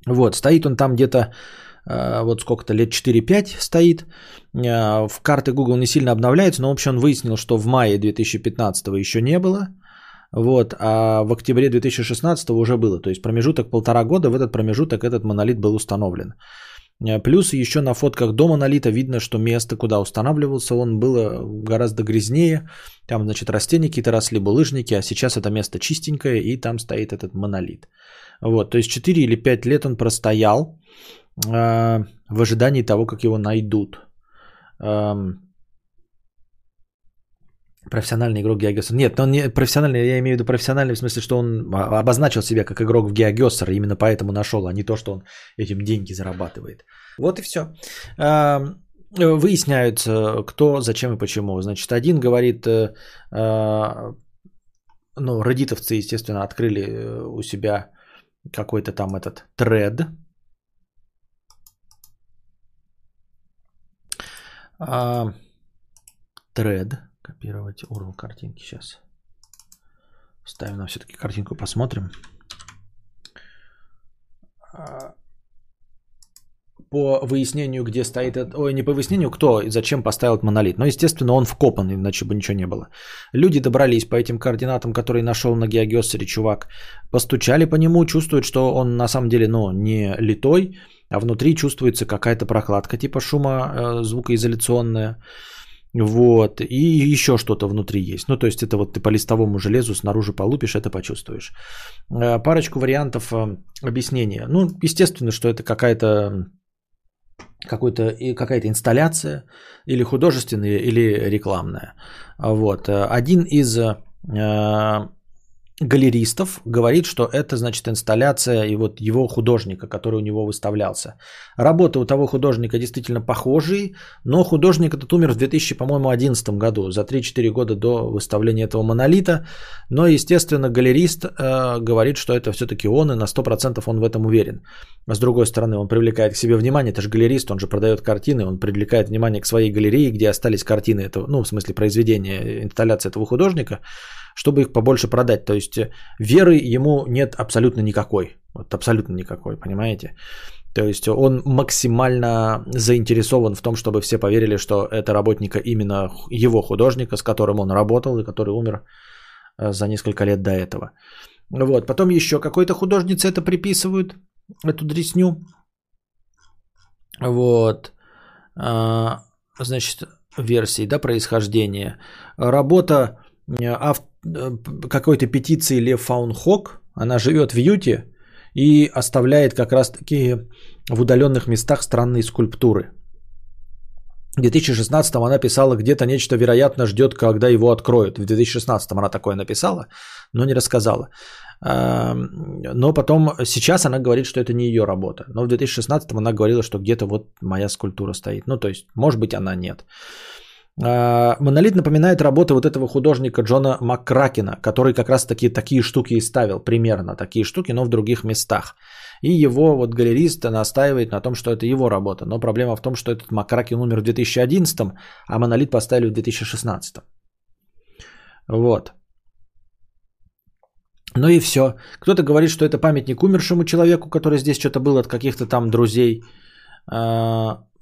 Вот, стоит он там где-то Э, вот сколько-то лет 4-5 стоит. Э, в карты Google не сильно обновляются, но в общем он выяснил, что в мае 2015 еще не было. Вот, а в октябре 2016 уже было. То есть промежуток полтора года, в этот промежуток этот монолит был установлен. Э, плюс еще на фотках до монолита видно, что место, куда устанавливался он, было гораздо грязнее. Там, значит, растения какие-то росли, булыжники, а сейчас это место чистенькое, и там стоит этот монолит. Вот, то есть 4 или 5 лет он простоял э, в ожидании того, как его найдут. Э, профессиональный игрок Геогессер. Нет, он не профессиональный, я имею в виду профессиональный в смысле, что он обозначил себя как игрок в Геогессер, именно поэтому нашел, а не то, что он этим деньги зарабатывает. Вот и все. Э, выясняются, кто, зачем и почему. Значит, один говорит, э, э, ну, родитовцы, естественно, открыли у себя какой-то там этот тред. А, тред. Копировать URL картинки сейчас. Ставим нам все-таки картинку, посмотрим. А, по выяснению, где стоит этот... Ой, не по выяснению, кто и зачем поставил этот монолит. Но, естественно, он вкопан, иначе бы ничего не было. Люди добрались по этим координатам, которые нашел на геогессере чувак. Постучали по нему, чувствуют, что он на самом деле, ну, не литой, а внутри чувствуется какая-то прокладка типа шума э, звукоизоляционная. Вот, и еще что-то внутри есть. Ну, то есть это вот ты по листовому железу снаружи полупишь, это почувствуешь. Э, парочку вариантов э, объяснения. Ну, естественно, что это какая-то какой-то, какая-то инсталляция, или художественная, или рекламная. Вот. Один из галеристов говорит, что это, значит, инсталляция и вот его художника, который у него выставлялся. Работы у того художника действительно похожие, но художник этот умер в 2000, по-моему, 2011 году, за 3-4 года до выставления этого монолита. Но, естественно, галерист э, говорит, что это все-таки он, и на 100% он в этом уверен. С другой стороны, он привлекает к себе внимание, это же галерист, он же продает картины, он привлекает внимание к своей галерее, где остались картины этого, ну, в смысле, произведения, инсталляции этого художника чтобы их побольше продать. То есть э, веры ему нет абсолютно никакой. Вот абсолютно никакой, понимаете? То есть он максимально заинтересован в том, чтобы все поверили, что это работника именно его художника, с которым он работал и который умер э, за несколько лет до этого. Вот. Потом еще какой-то художнице это приписывают, эту дресню. Вот. А, значит, версии, да, происхождения. Работа ав... Э, какой-то петиции Лев Фаунхок. Она живет в Юте и оставляет как раз таки в удаленных местах странные скульптуры. В 2016 она писала, где-то нечто вероятно ждет, когда его откроют. В 2016 она такое написала, но не рассказала. Но потом, сейчас она говорит, что это не ее работа. Но в 2016 она говорила, что где-то вот моя скульптура стоит. Ну, то есть, может быть, она нет. А, монолит напоминает работы вот этого художника Джона Маккракена, который как раз таки такие штуки и ставил, примерно такие штуки, но в других местах. И его вот галерист настаивает на том, что это его работа. Но проблема в том, что этот Маккракен умер в 2011, а монолит поставили в 2016. Вот. Ну и все. Кто-то говорит, что это памятник умершему человеку, который здесь что-то был от каких-то там друзей.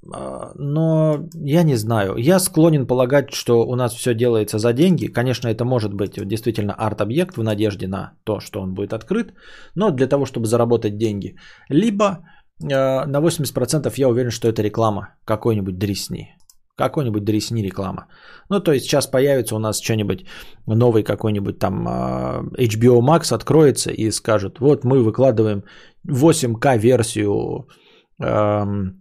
А, а, но я не знаю. Я склонен полагать, что у нас все делается за деньги. Конечно, это может быть действительно арт-объект в надежде на то, что он будет открыт, но для того, чтобы заработать деньги. Либо а, на 80% я уверен, что это реклама какой-нибудь дресни. Какой-нибудь дресни реклама. Ну, то есть сейчас появится у нас что-нибудь новый какой-нибудь там а, HBO Max откроется и скажут, вот мы выкладываем 8К версию эм,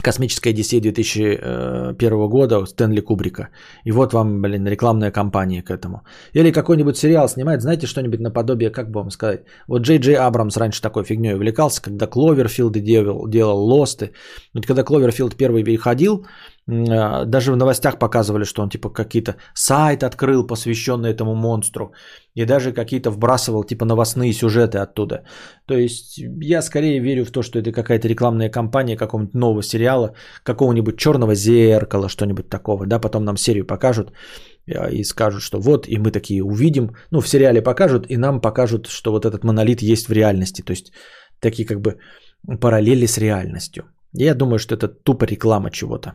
Космическая Одиссея 2001 года Стэнли Кубрика. И вот вам, блин, рекламная кампания к этому. Или какой-нибудь сериал снимает, знаете, что-нибудь наподобие, как бы вам сказать. Вот Джей Джей Абрамс раньше такой фигней увлекался, когда Кловерфилд делал, делал лосты. Вот когда Кловерфилд первый выходил, даже в новостях показывали, что он типа какие-то сайт открыл, посвященный этому монстру. И даже какие-то вбрасывал типа новостные сюжеты оттуда. То есть я скорее верю в то, что это какая-то рекламная кампания какого-нибудь нового сериала, какого-нибудь черного зеркала, что-нибудь такого. Да, потом нам серию покажут а, и скажут, что вот, и мы такие увидим. Ну, в сериале покажут, и нам покажут, что вот этот монолит есть в реальности. То есть такие как бы параллели с реальностью. Я думаю, что это тупо реклама чего-то.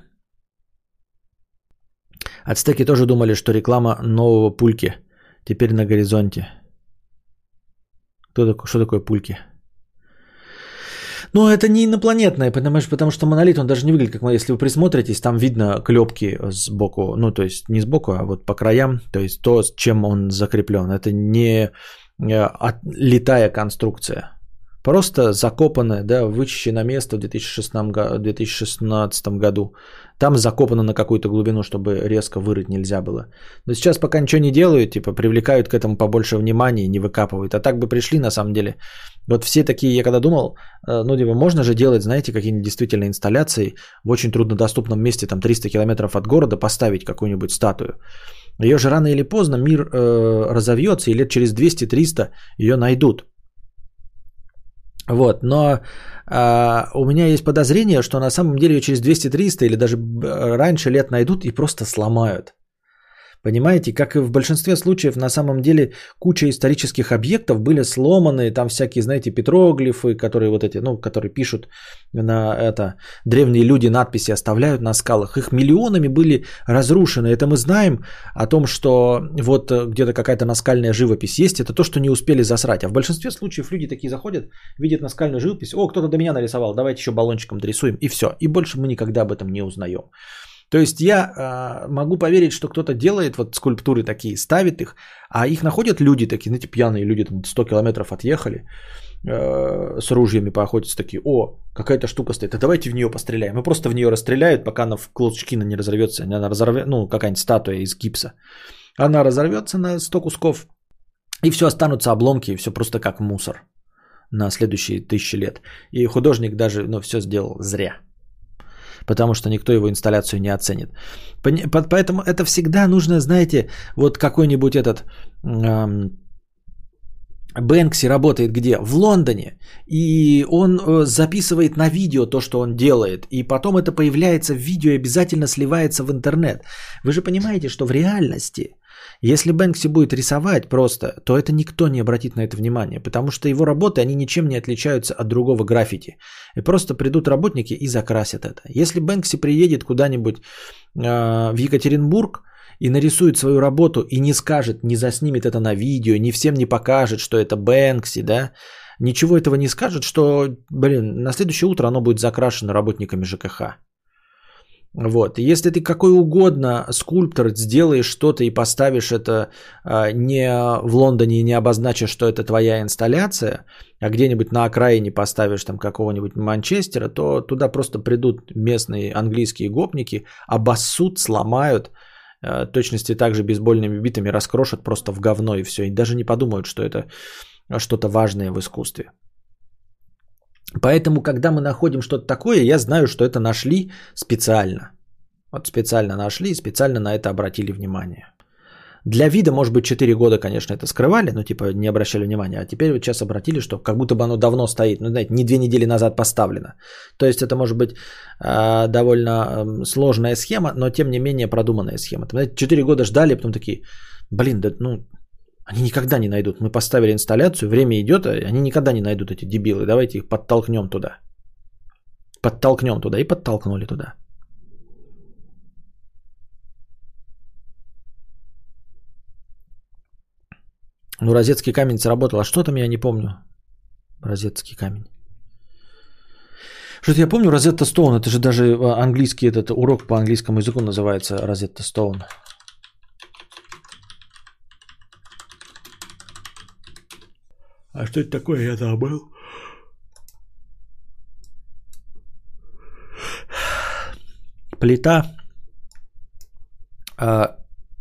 Ацтеки тоже думали, что реклама нового пульки теперь на горизонте. Кто такой, что такое пульки? Ну, это не инопланетное, понимаешь, потому что монолит, он даже не выглядит как если вы присмотритесь, там видно клепки сбоку, ну, то есть не сбоку, а вот по краям, то есть то, с чем он закреплен. Это не э, летая конструкция. Просто закопанное, да, вычищено место в 2016, 2016 году. Там закопано на какую-то глубину, чтобы резко вырыть нельзя было. Но сейчас пока ничего не делают, типа привлекают к этому побольше внимания не выкапывают. А так бы пришли на самом деле. Вот все такие, я когда думал, э, ну типа можно же делать, знаете, какие-нибудь действительно инсталляции в очень труднодоступном месте, там 300 километров от города, поставить какую-нибудь статую. Ее же рано или поздно мир э, разовьется, и лет через 200-300 ее найдут. Вот, но а, у меня есть подозрение, что на самом деле ее через 200-300 или даже раньше лет найдут и просто сломают. Понимаете, как и в большинстве случаев, на самом деле куча исторических объектов были сломаны, там всякие, знаете, петроглифы, которые вот эти, ну, которые пишут на это, древние люди надписи оставляют на скалах, их миллионами были разрушены. Это мы знаем о том, что вот где-то какая-то наскальная живопись есть, это то, что не успели засрать. А в большинстве случаев люди такие заходят, видят наскальную живопись, о, кто-то до меня нарисовал, давайте еще баллончиком дорисуем, и все. И больше мы никогда об этом не узнаем. То есть я э, могу поверить, что кто-то делает вот скульптуры такие, ставит их, а их находят люди такие, знаете, пьяные люди, там 100 километров отъехали э, с ружьями поохотиться, такие, о, какая-то штука стоит, а давайте в нее постреляем. И просто в нее расстреляют, пока она в клочки не разорвется, она разорвет, ну, какая-нибудь статуя из гипса. Она разорвется на 100 кусков, и все останутся обломки, и все просто как мусор на следующие тысячи лет. И художник даже, ну, все сделал зря потому что никто его инсталляцию не оценит. Поэтому это всегда нужно, знаете, вот какой-нибудь этот... Эм, Бэнкси работает где? В Лондоне. И он э, записывает на видео то, что он делает. И потом это появляется в видео и обязательно сливается в интернет. Вы же понимаете, что в реальности если Бэнкси будет рисовать просто, то это никто не обратит на это внимание, потому что его работы, они ничем не отличаются от другого граффити. И просто придут работники и закрасят это. Если Бэнкси приедет куда-нибудь э, в Екатеринбург, и нарисует свою работу и не скажет, не заснимет это на видео, ни всем не покажет, что это Бэнкси, да, ничего этого не скажет, что, блин, на следующее утро оно будет закрашено работниками ЖКХ. Вот. Если ты какой угодно скульптор сделаешь что-то и поставишь это а, не в Лондоне и не обозначишь, что это твоя инсталляция, а где-нибудь на окраине поставишь там какого-нибудь Манчестера, то туда просто придут местные английские гопники, обоссут, сломают, а, точности также бейсбольными битами раскрошат просто в говно и все. И даже не подумают, что это что-то важное в искусстве. Поэтому, когда мы находим что-то такое, я знаю, что это нашли специально. Вот специально нашли и специально на это обратили внимание. Для вида, может быть, 4 года, конечно, это скрывали, но типа не обращали внимания. А теперь вот сейчас обратили, что как будто бы оно давно стоит. Ну, знаете, не две недели назад поставлено. То есть это может быть э, довольно э, сложная схема, но тем не менее продуманная схема. Там, знаете, 4 года ждали, потом такие, блин, да ну они никогда не найдут. Мы поставили инсталляцию, время идет, а они никогда не найдут эти дебилы. Давайте их подтолкнем туда. Подтолкнем туда и подтолкнули туда. Ну, розетский камень сработал. А что там я не помню? Розетский камень. Что-то я помню, Розетта Стоун, это же даже а, английский этот урок по английскому языку называется Розетта Стоун. А что это такое, я забыл. Плита а,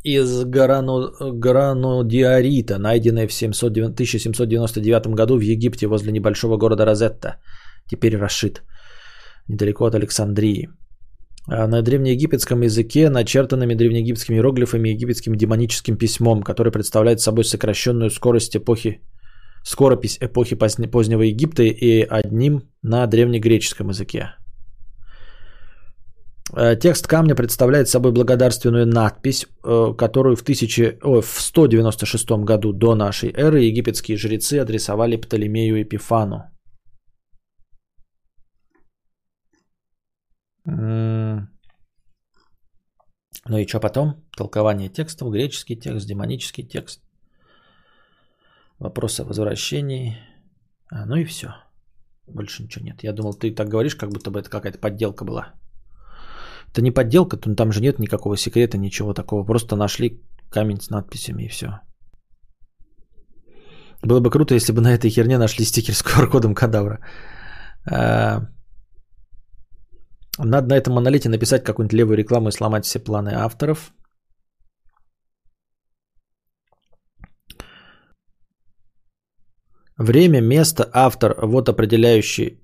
из грано, гранодиорита, найденная в 700, 1799 году в Египте возле небольшого города Розетта, теперь расшит, недалеко от Александрии. А на древнеегипетском языке начертанными древнеегипетскими иероглифами египетским демоническим письмом, который представляет собой сокращенную скорость эпохи скоропись эпохи позднего Египта и одним на древнегреческом языке. Э, текст камня представляет собой благодарственную надпись, э, которую в, 1000, о, в 196 году до нашей эры египетские жрецы адресовали Птолемею Эпифану. Ну и что потом? Толкование текстов, греческий текст, демонический текст. Вопрос о возвращении. А, ну и все. Больше ничего нет. Я думал, ты так говоришь, как будто бы это какая-то подделка была. Это не подделка, там же нет никакого секрета, ничего такого. Просто нашли камень с надписями и все. Было бы круто, если бы на этой херне нашли стикер с QR-кодом кадавра. А, надо на этом монолите написать какую-нибудь левую рекламу и сломать все планы авторов. Время, место, автор – вот определяющие,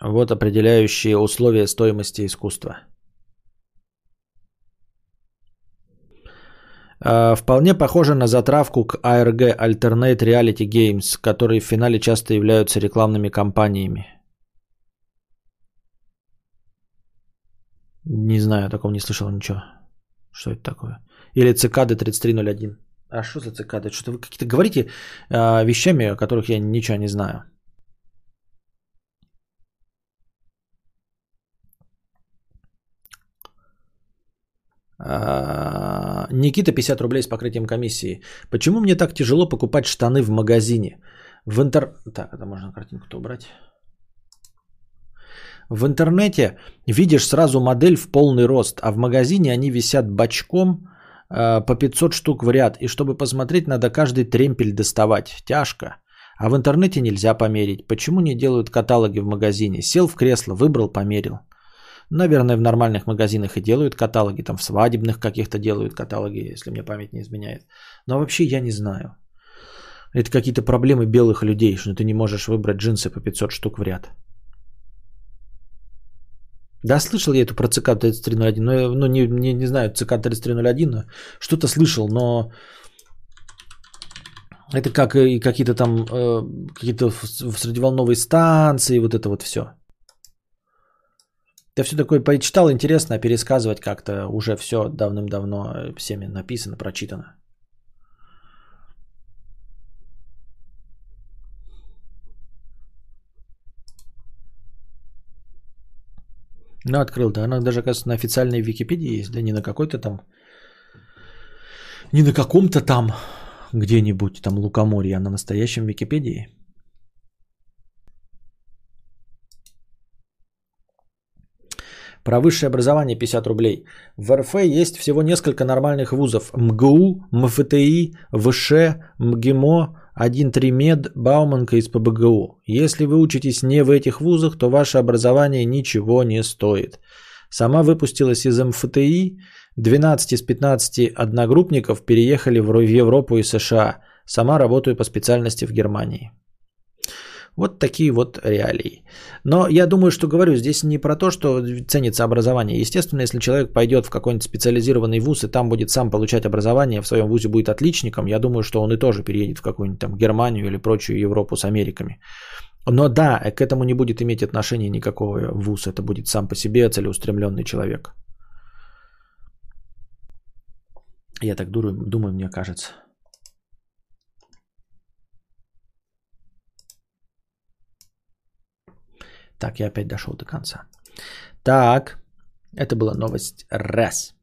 вот определяющие условия стоимости искусства. Э, вполне похоже на затравку к ARG Alternate Reality Games, которые в финале часто являются рекламными кампаниями. Не знаю, о таком не слышал ничего. Что это такое? Или цикады 3301. А что за цикады? Что-то вы какие-то говорите э, вещами, о которых я ничего не знаю. А, Никита 50 рублей с покрытием комиссии. Почему мне так тяжело покупать штаны в магазине? В интер... Так, это можно картинку-то убрать. В интернете видишь сразу модель в полный рост, а в магазине они висят бочком по 500 штук в ряд. И чтобы посмотреть, надо каждый тремпель доставать. Тяжко. А в интернете нельзя померить. Почему не делают каталоги в магазине? Сел в кресло, выбрал, померил. Наверное, в нормальных магазинах и делают каталоги, там в свадебных каких-то делают каталоги, если мне память не изменяет. Но вообще я не знаю. Это какие-то проблемы белых людей, что ты не можешь выбрать джинсы по 500 штук в ряд. Да, слышал я эту про ЦК 3301, но ну, не, не, не знаю, ЦК 3301, что-то слышал, но это как и какие-то там э, какие-то средневолновые станции, вот это вот все. Я все такое почитал, интересно, а пересказывать как-то уже все давным-давно всеми написано, прочитано. Ну, открыл, да. Она даже, кажется, на официальной Википедии есть, да не на какой-то там, не на каком-то там где-нибудь там лукоморье, а на настоящем Википедии. Про высшее образование 50 рублей. В РФ есть всего несколько нормальных вузов. МГУ, МФТИ, ВШ, МГИМО, 1.3 мед, Бауманка из ПБГУ. Если вы учитесь не в этих вузах, то ваше образование ничего не стоит. Сама выпустилась из МФТИ, 12 из 15 одногруппников переехали в Европу и США. Сама работаю по специальности в Германии. Вот такие вот реалии. Но я думаю, что говорю здесь не про то, что ценится образование. Естественно, если человек пойдет в какой-нибудь специализированный вуз и там будет сам получать образование, в своем вузе будет отличником, я думаю, что он и тоже переедет в какую-нибудь там Германию или прочую Европу с Америками. Но да, к этому не будет иметь отношения никакого вуз. Это будет сам по себе целеустремленный человек. Я так думаю, мне кажется. Так, я опять дошел до конца. Так, это была новость раз.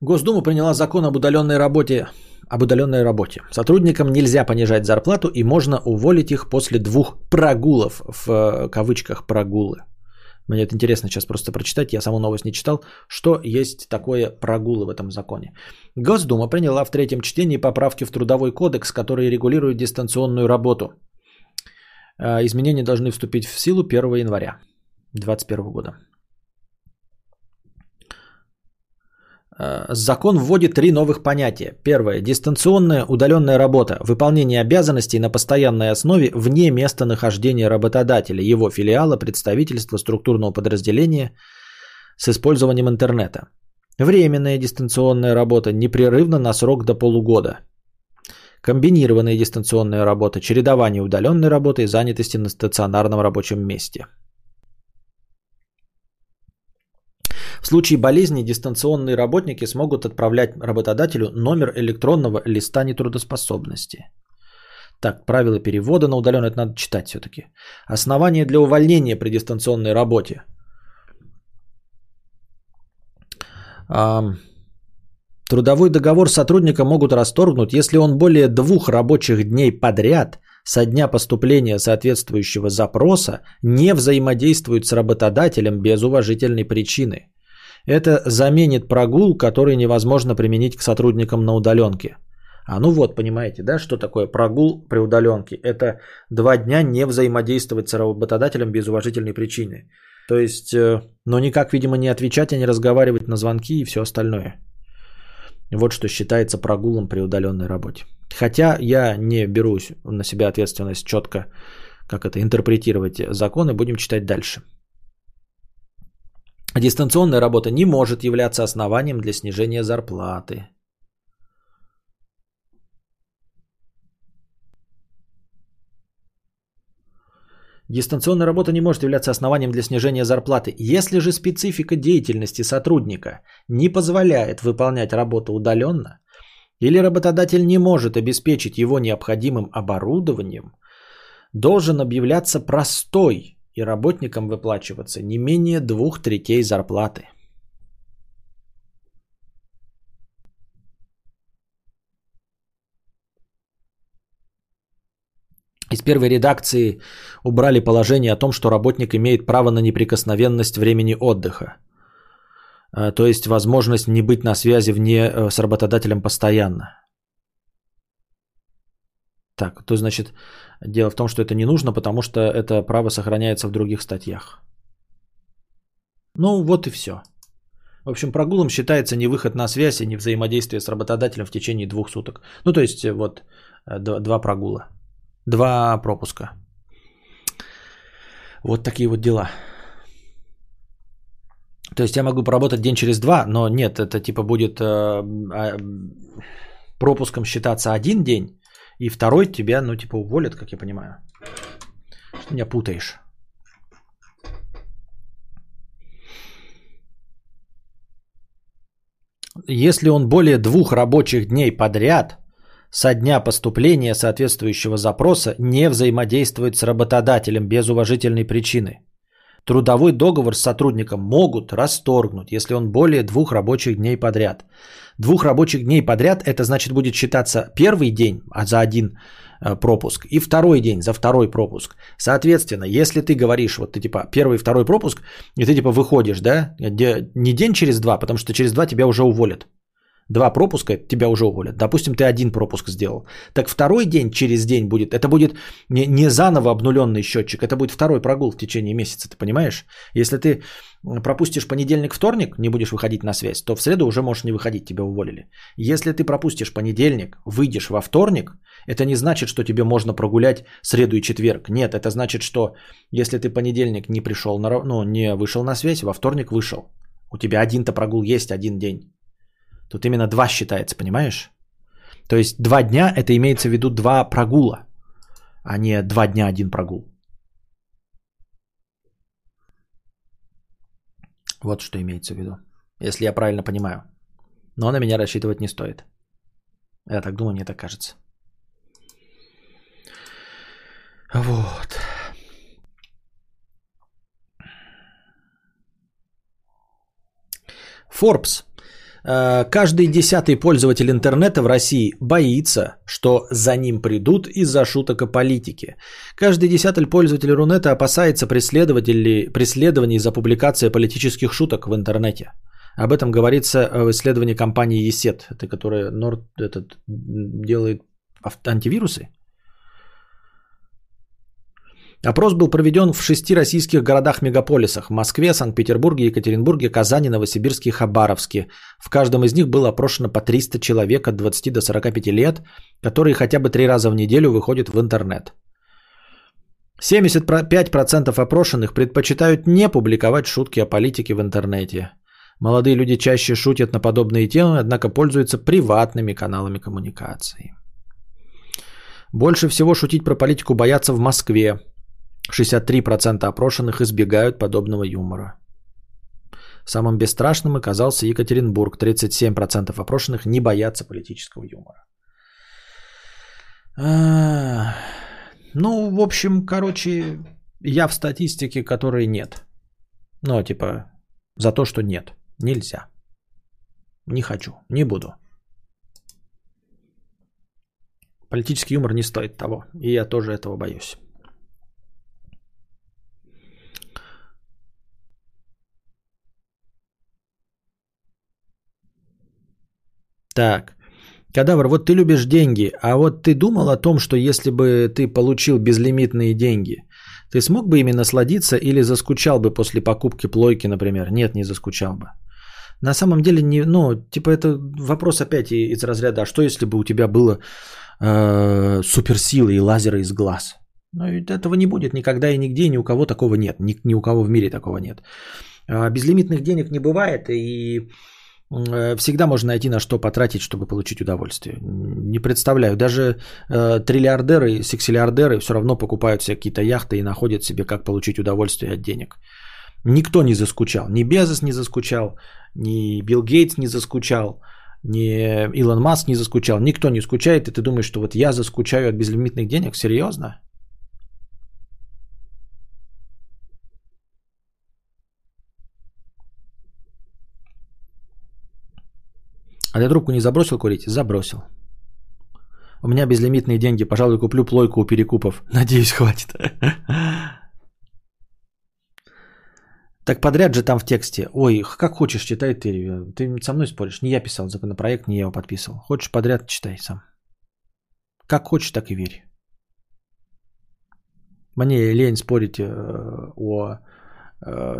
Госдума приняла закон об удаленной работе. Об удаленной работе. Сотрудникам нельзя понижать зарплату и можно уволить их после двух прогулов, в э, кавычках прогулы. Мне это интересно сейчас просто прочитать, я саму новость не читал, что есть такое прогулы в этом законе. Госдума приняла в третьем чтении поправки в Трудовой кодекс, которые регулируют дистанционную работу – изменения должны вступить в силу 1 января 2021 года. А, закон вводит три новых понятия. Первое. Дистанционная удаленная работа. Выполнение обязанностей на постоянной основе вне местонахождения работодателя, его филиала, представительства, структурного подразделения с использованием интернета. Временная дистанционная работа непрерывно на срок до полугода – комбинированная дистанционная работа, чередование удаленной работы и занятости на стационарном рабочем месте. В случае болезни дистанционные работники смогут отправлять работодателю номер электронного листа нетрудоспособности. Так, правила перевода на удаленное это надо читать все-таки. Основания для увольнения при дистанционной работе. Трудовой договор сотрудника могут расторгнуть, если он более двух рабочих дней подряд со дня поступления соответствующего запроса не взаимодействует с работодателем без уважительной причины. Это заменит прогул, который невозможно применить к сотрудникам на удаленке. А ну вот, понимаете, да, что такое прогул при удаленке? Это два дня не взаимодействовать с работодателем без уважительной причины. То есть, э, ну никак, видимо, не отвечать, а не разговаривать на звонки и все остальное. Вот что считается прогулом при удаленной работе. Хотя я не беру на себя ответственность четко, как это интерпретировать законы, будем читать дальше. Дистанционная работа не может являться основанием для снижения зарплаты. Дистанционная работа не может являться основанием для снижения зарплаты. Если же специфика деятельности сотрудника не позволяет выполнять работу удаленно, или работодатель не может обеспечить его необходимым оборудованием, должен объявляться простой и работникам выплачиваться не менее двух третей зарплаты. Из первой редакции убрали положение о том, что работник имеет право на неприкосновенность времени отдыха. А, то есть возможность не быть на связи вне э, с работодателем постоянно. Так, то значит, дело в том, что это не нужно, потому что это право сохраняется в других статьях. Ну вот и все. В общем, прогулом считается не выход на связь и не взаимодействие с работодателем в течение двух суток. Ну, то есть, э, вот, э, два прогула. Два пропуска. Вот такие вот дела. То есть я могу поработать день через два, но нет, это типа будет э, э, пропуском считаться один день, и второй тебя, ну, типа, уволят, как я понимаю. Что меня путаешь? Если он более двух рабочих дней подряд со дня поступления соответствующего запроса не взаимодействует с работодателем без уважительной причины. Трудовой договор с сотрудником могут расторгнуть, если он более двух рабочих дней подряд. Двух рабочих дней подряд это значит будет считаться первый день а за один э, пропуск и второй день за второй пропуск. Соответственно, если ты говоришь, вот ты типа первый второй пропуск, и ты типа выходишь, да, не день через два, потому что через два тебя уже уволят. Два пропуска, тебя уже уволят. Допустим, ты один пропуск сделал. Так второй день через день будет, это будет не, не заново обнуленный счетчик, это будет второй прогул в течение месяца, ты понимаешь? Если ты пропустишь понедельник, вторник, не будешь выходить на связь, то в среду уже можешь не выходить, тебя уволили. Если ты пропустишь понедельник, выйдешь во вторник, это не значит, что тебе можно прогулять среду и четверг. Нет, это значит, что если ты понедельник не пришел, на, ну, не вышел на связь, во вторник вышел. У тебя один-то прогул есть, один день. Тут именно два считается, понимаешь? То есть два дня это имеется в виду два прогула, а не два дня один прогул. Вот что имеется в виду. Если я правильно понимаю. Но на меня рассчитывать не стоит. Я так думаю, мне так кажется. Вот. Forbes каждый десятый пользователь интернета в России боится, что за ним придут из-за шуток о политике. Каждый десятый пользователь Рунета опасается преследований за публикация политических шуток в интернете. Об этом говорится в исследовании компании ESET, это которая Nord, этот, делает антивирусы. Опрос был проведен в шести российских городах-мегаполисах – Москве, Санкт-Петербурге, Екатеринбурге, Казани, Новосибирске и Хабаровске. В каждом из них было опрошено по 300 человек от 20 до 45 лет, которые хотя бы три раза в неделю выходят в интернет. 75% опрошенных предпочитают не публиковать шутки о политике в интернете. Молодые люди чаще шутят на подобные темы, однако пользуются приватными каналами коммуникации. Больше всего шутить про политику боятся в Москве. 63% опрошенных избегают подобного юмора. Самым бесстрашным оказался Екатеринбург. 37% опрошенных не боятся политического юмора. А, ну, в общем, короче, я в статистике, которой нет. Ну, типа, за то, что нет. Нельзя. Не хочу, не буду. Политический юмор не стоит того. И я тоже этого боюсь. Так. Кадавр, вот ты любишь деньги, а вот ты думал о том, что если бы ты получил безлимитные деньги, ты смог бы ими насладиться или заскучал бы после покупки плойки, например? Нет, не заскучал бы. На самом деле, не, ну, типа это вопрос опять из разряда, а что если бы у тебя было э, суперсилы и лазеры из глаз? Ну, этого не будет никогда и нигде, ни у кого такого нет, ни, ни у кого в мире такого нет. А, безлимитных денег не бывает, и всегда можно найти на что потратить, чтобы получить удовольствие. Не представляю, даже э, триллиардеры, сексиллиардеры все равно покупают себе какие-то яхты и находят себе, как получить удовольствие от денег. Никто не заскучал, ни Безос не заскучал, ни Билл Гейтс не заскучал, ни Илон Маск не заскучал, никто не скучает, и ты думаешь, что вот я заскучаю от безлимитных денег? Серьезно? А ты трубку не забросил курить? Забросил. У меня безлимитные деньги. Пожалуй, куплю плойку у перекупов. Надеюсь, хватит. Так подряд же там в тексте. Ой, как хочешь, читай ты. Ты со мной споришь. Не я писал законопроект, не я его подписывал. Хочешь подряд, читай сам. Как хочешь, так и верь. Мне лень спорить э, о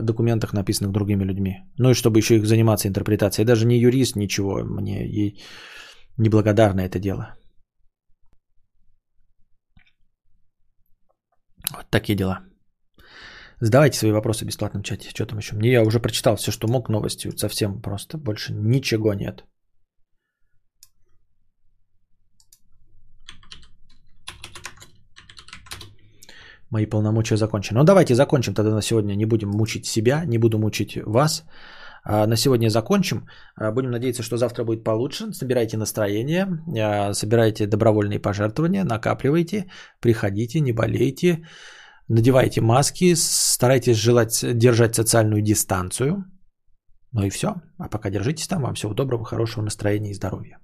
документах, написанных другими людьми. Ну и чтобы еще их заниматься интерпретацией. Я даже не юрист, ничего. Мне ей неблагодарно это дело. Вот такие дела. Задавайте свои вопросы в бесплатном чате. Что там еще? Мне я уже прочитал все, что мог, новости. Совсем просто. Больше ничего нет. Мои полномочия закончены. Ну давайте закончим тогда на сегодня. Не будем мучить себя, не буду мучить вас. А, на сегодня закончим. А, будем надеяться, что завтра будет получше. Собирайте настроение, а, собирайте добровольные пожертвования, накапливайте, приходите, не болейте. Надевайте маски, старайтесь желать, держать социальную дистанцию. Ну и все. А пока держитесь там. Вам всего доброго, хорошего настроения и здоровья.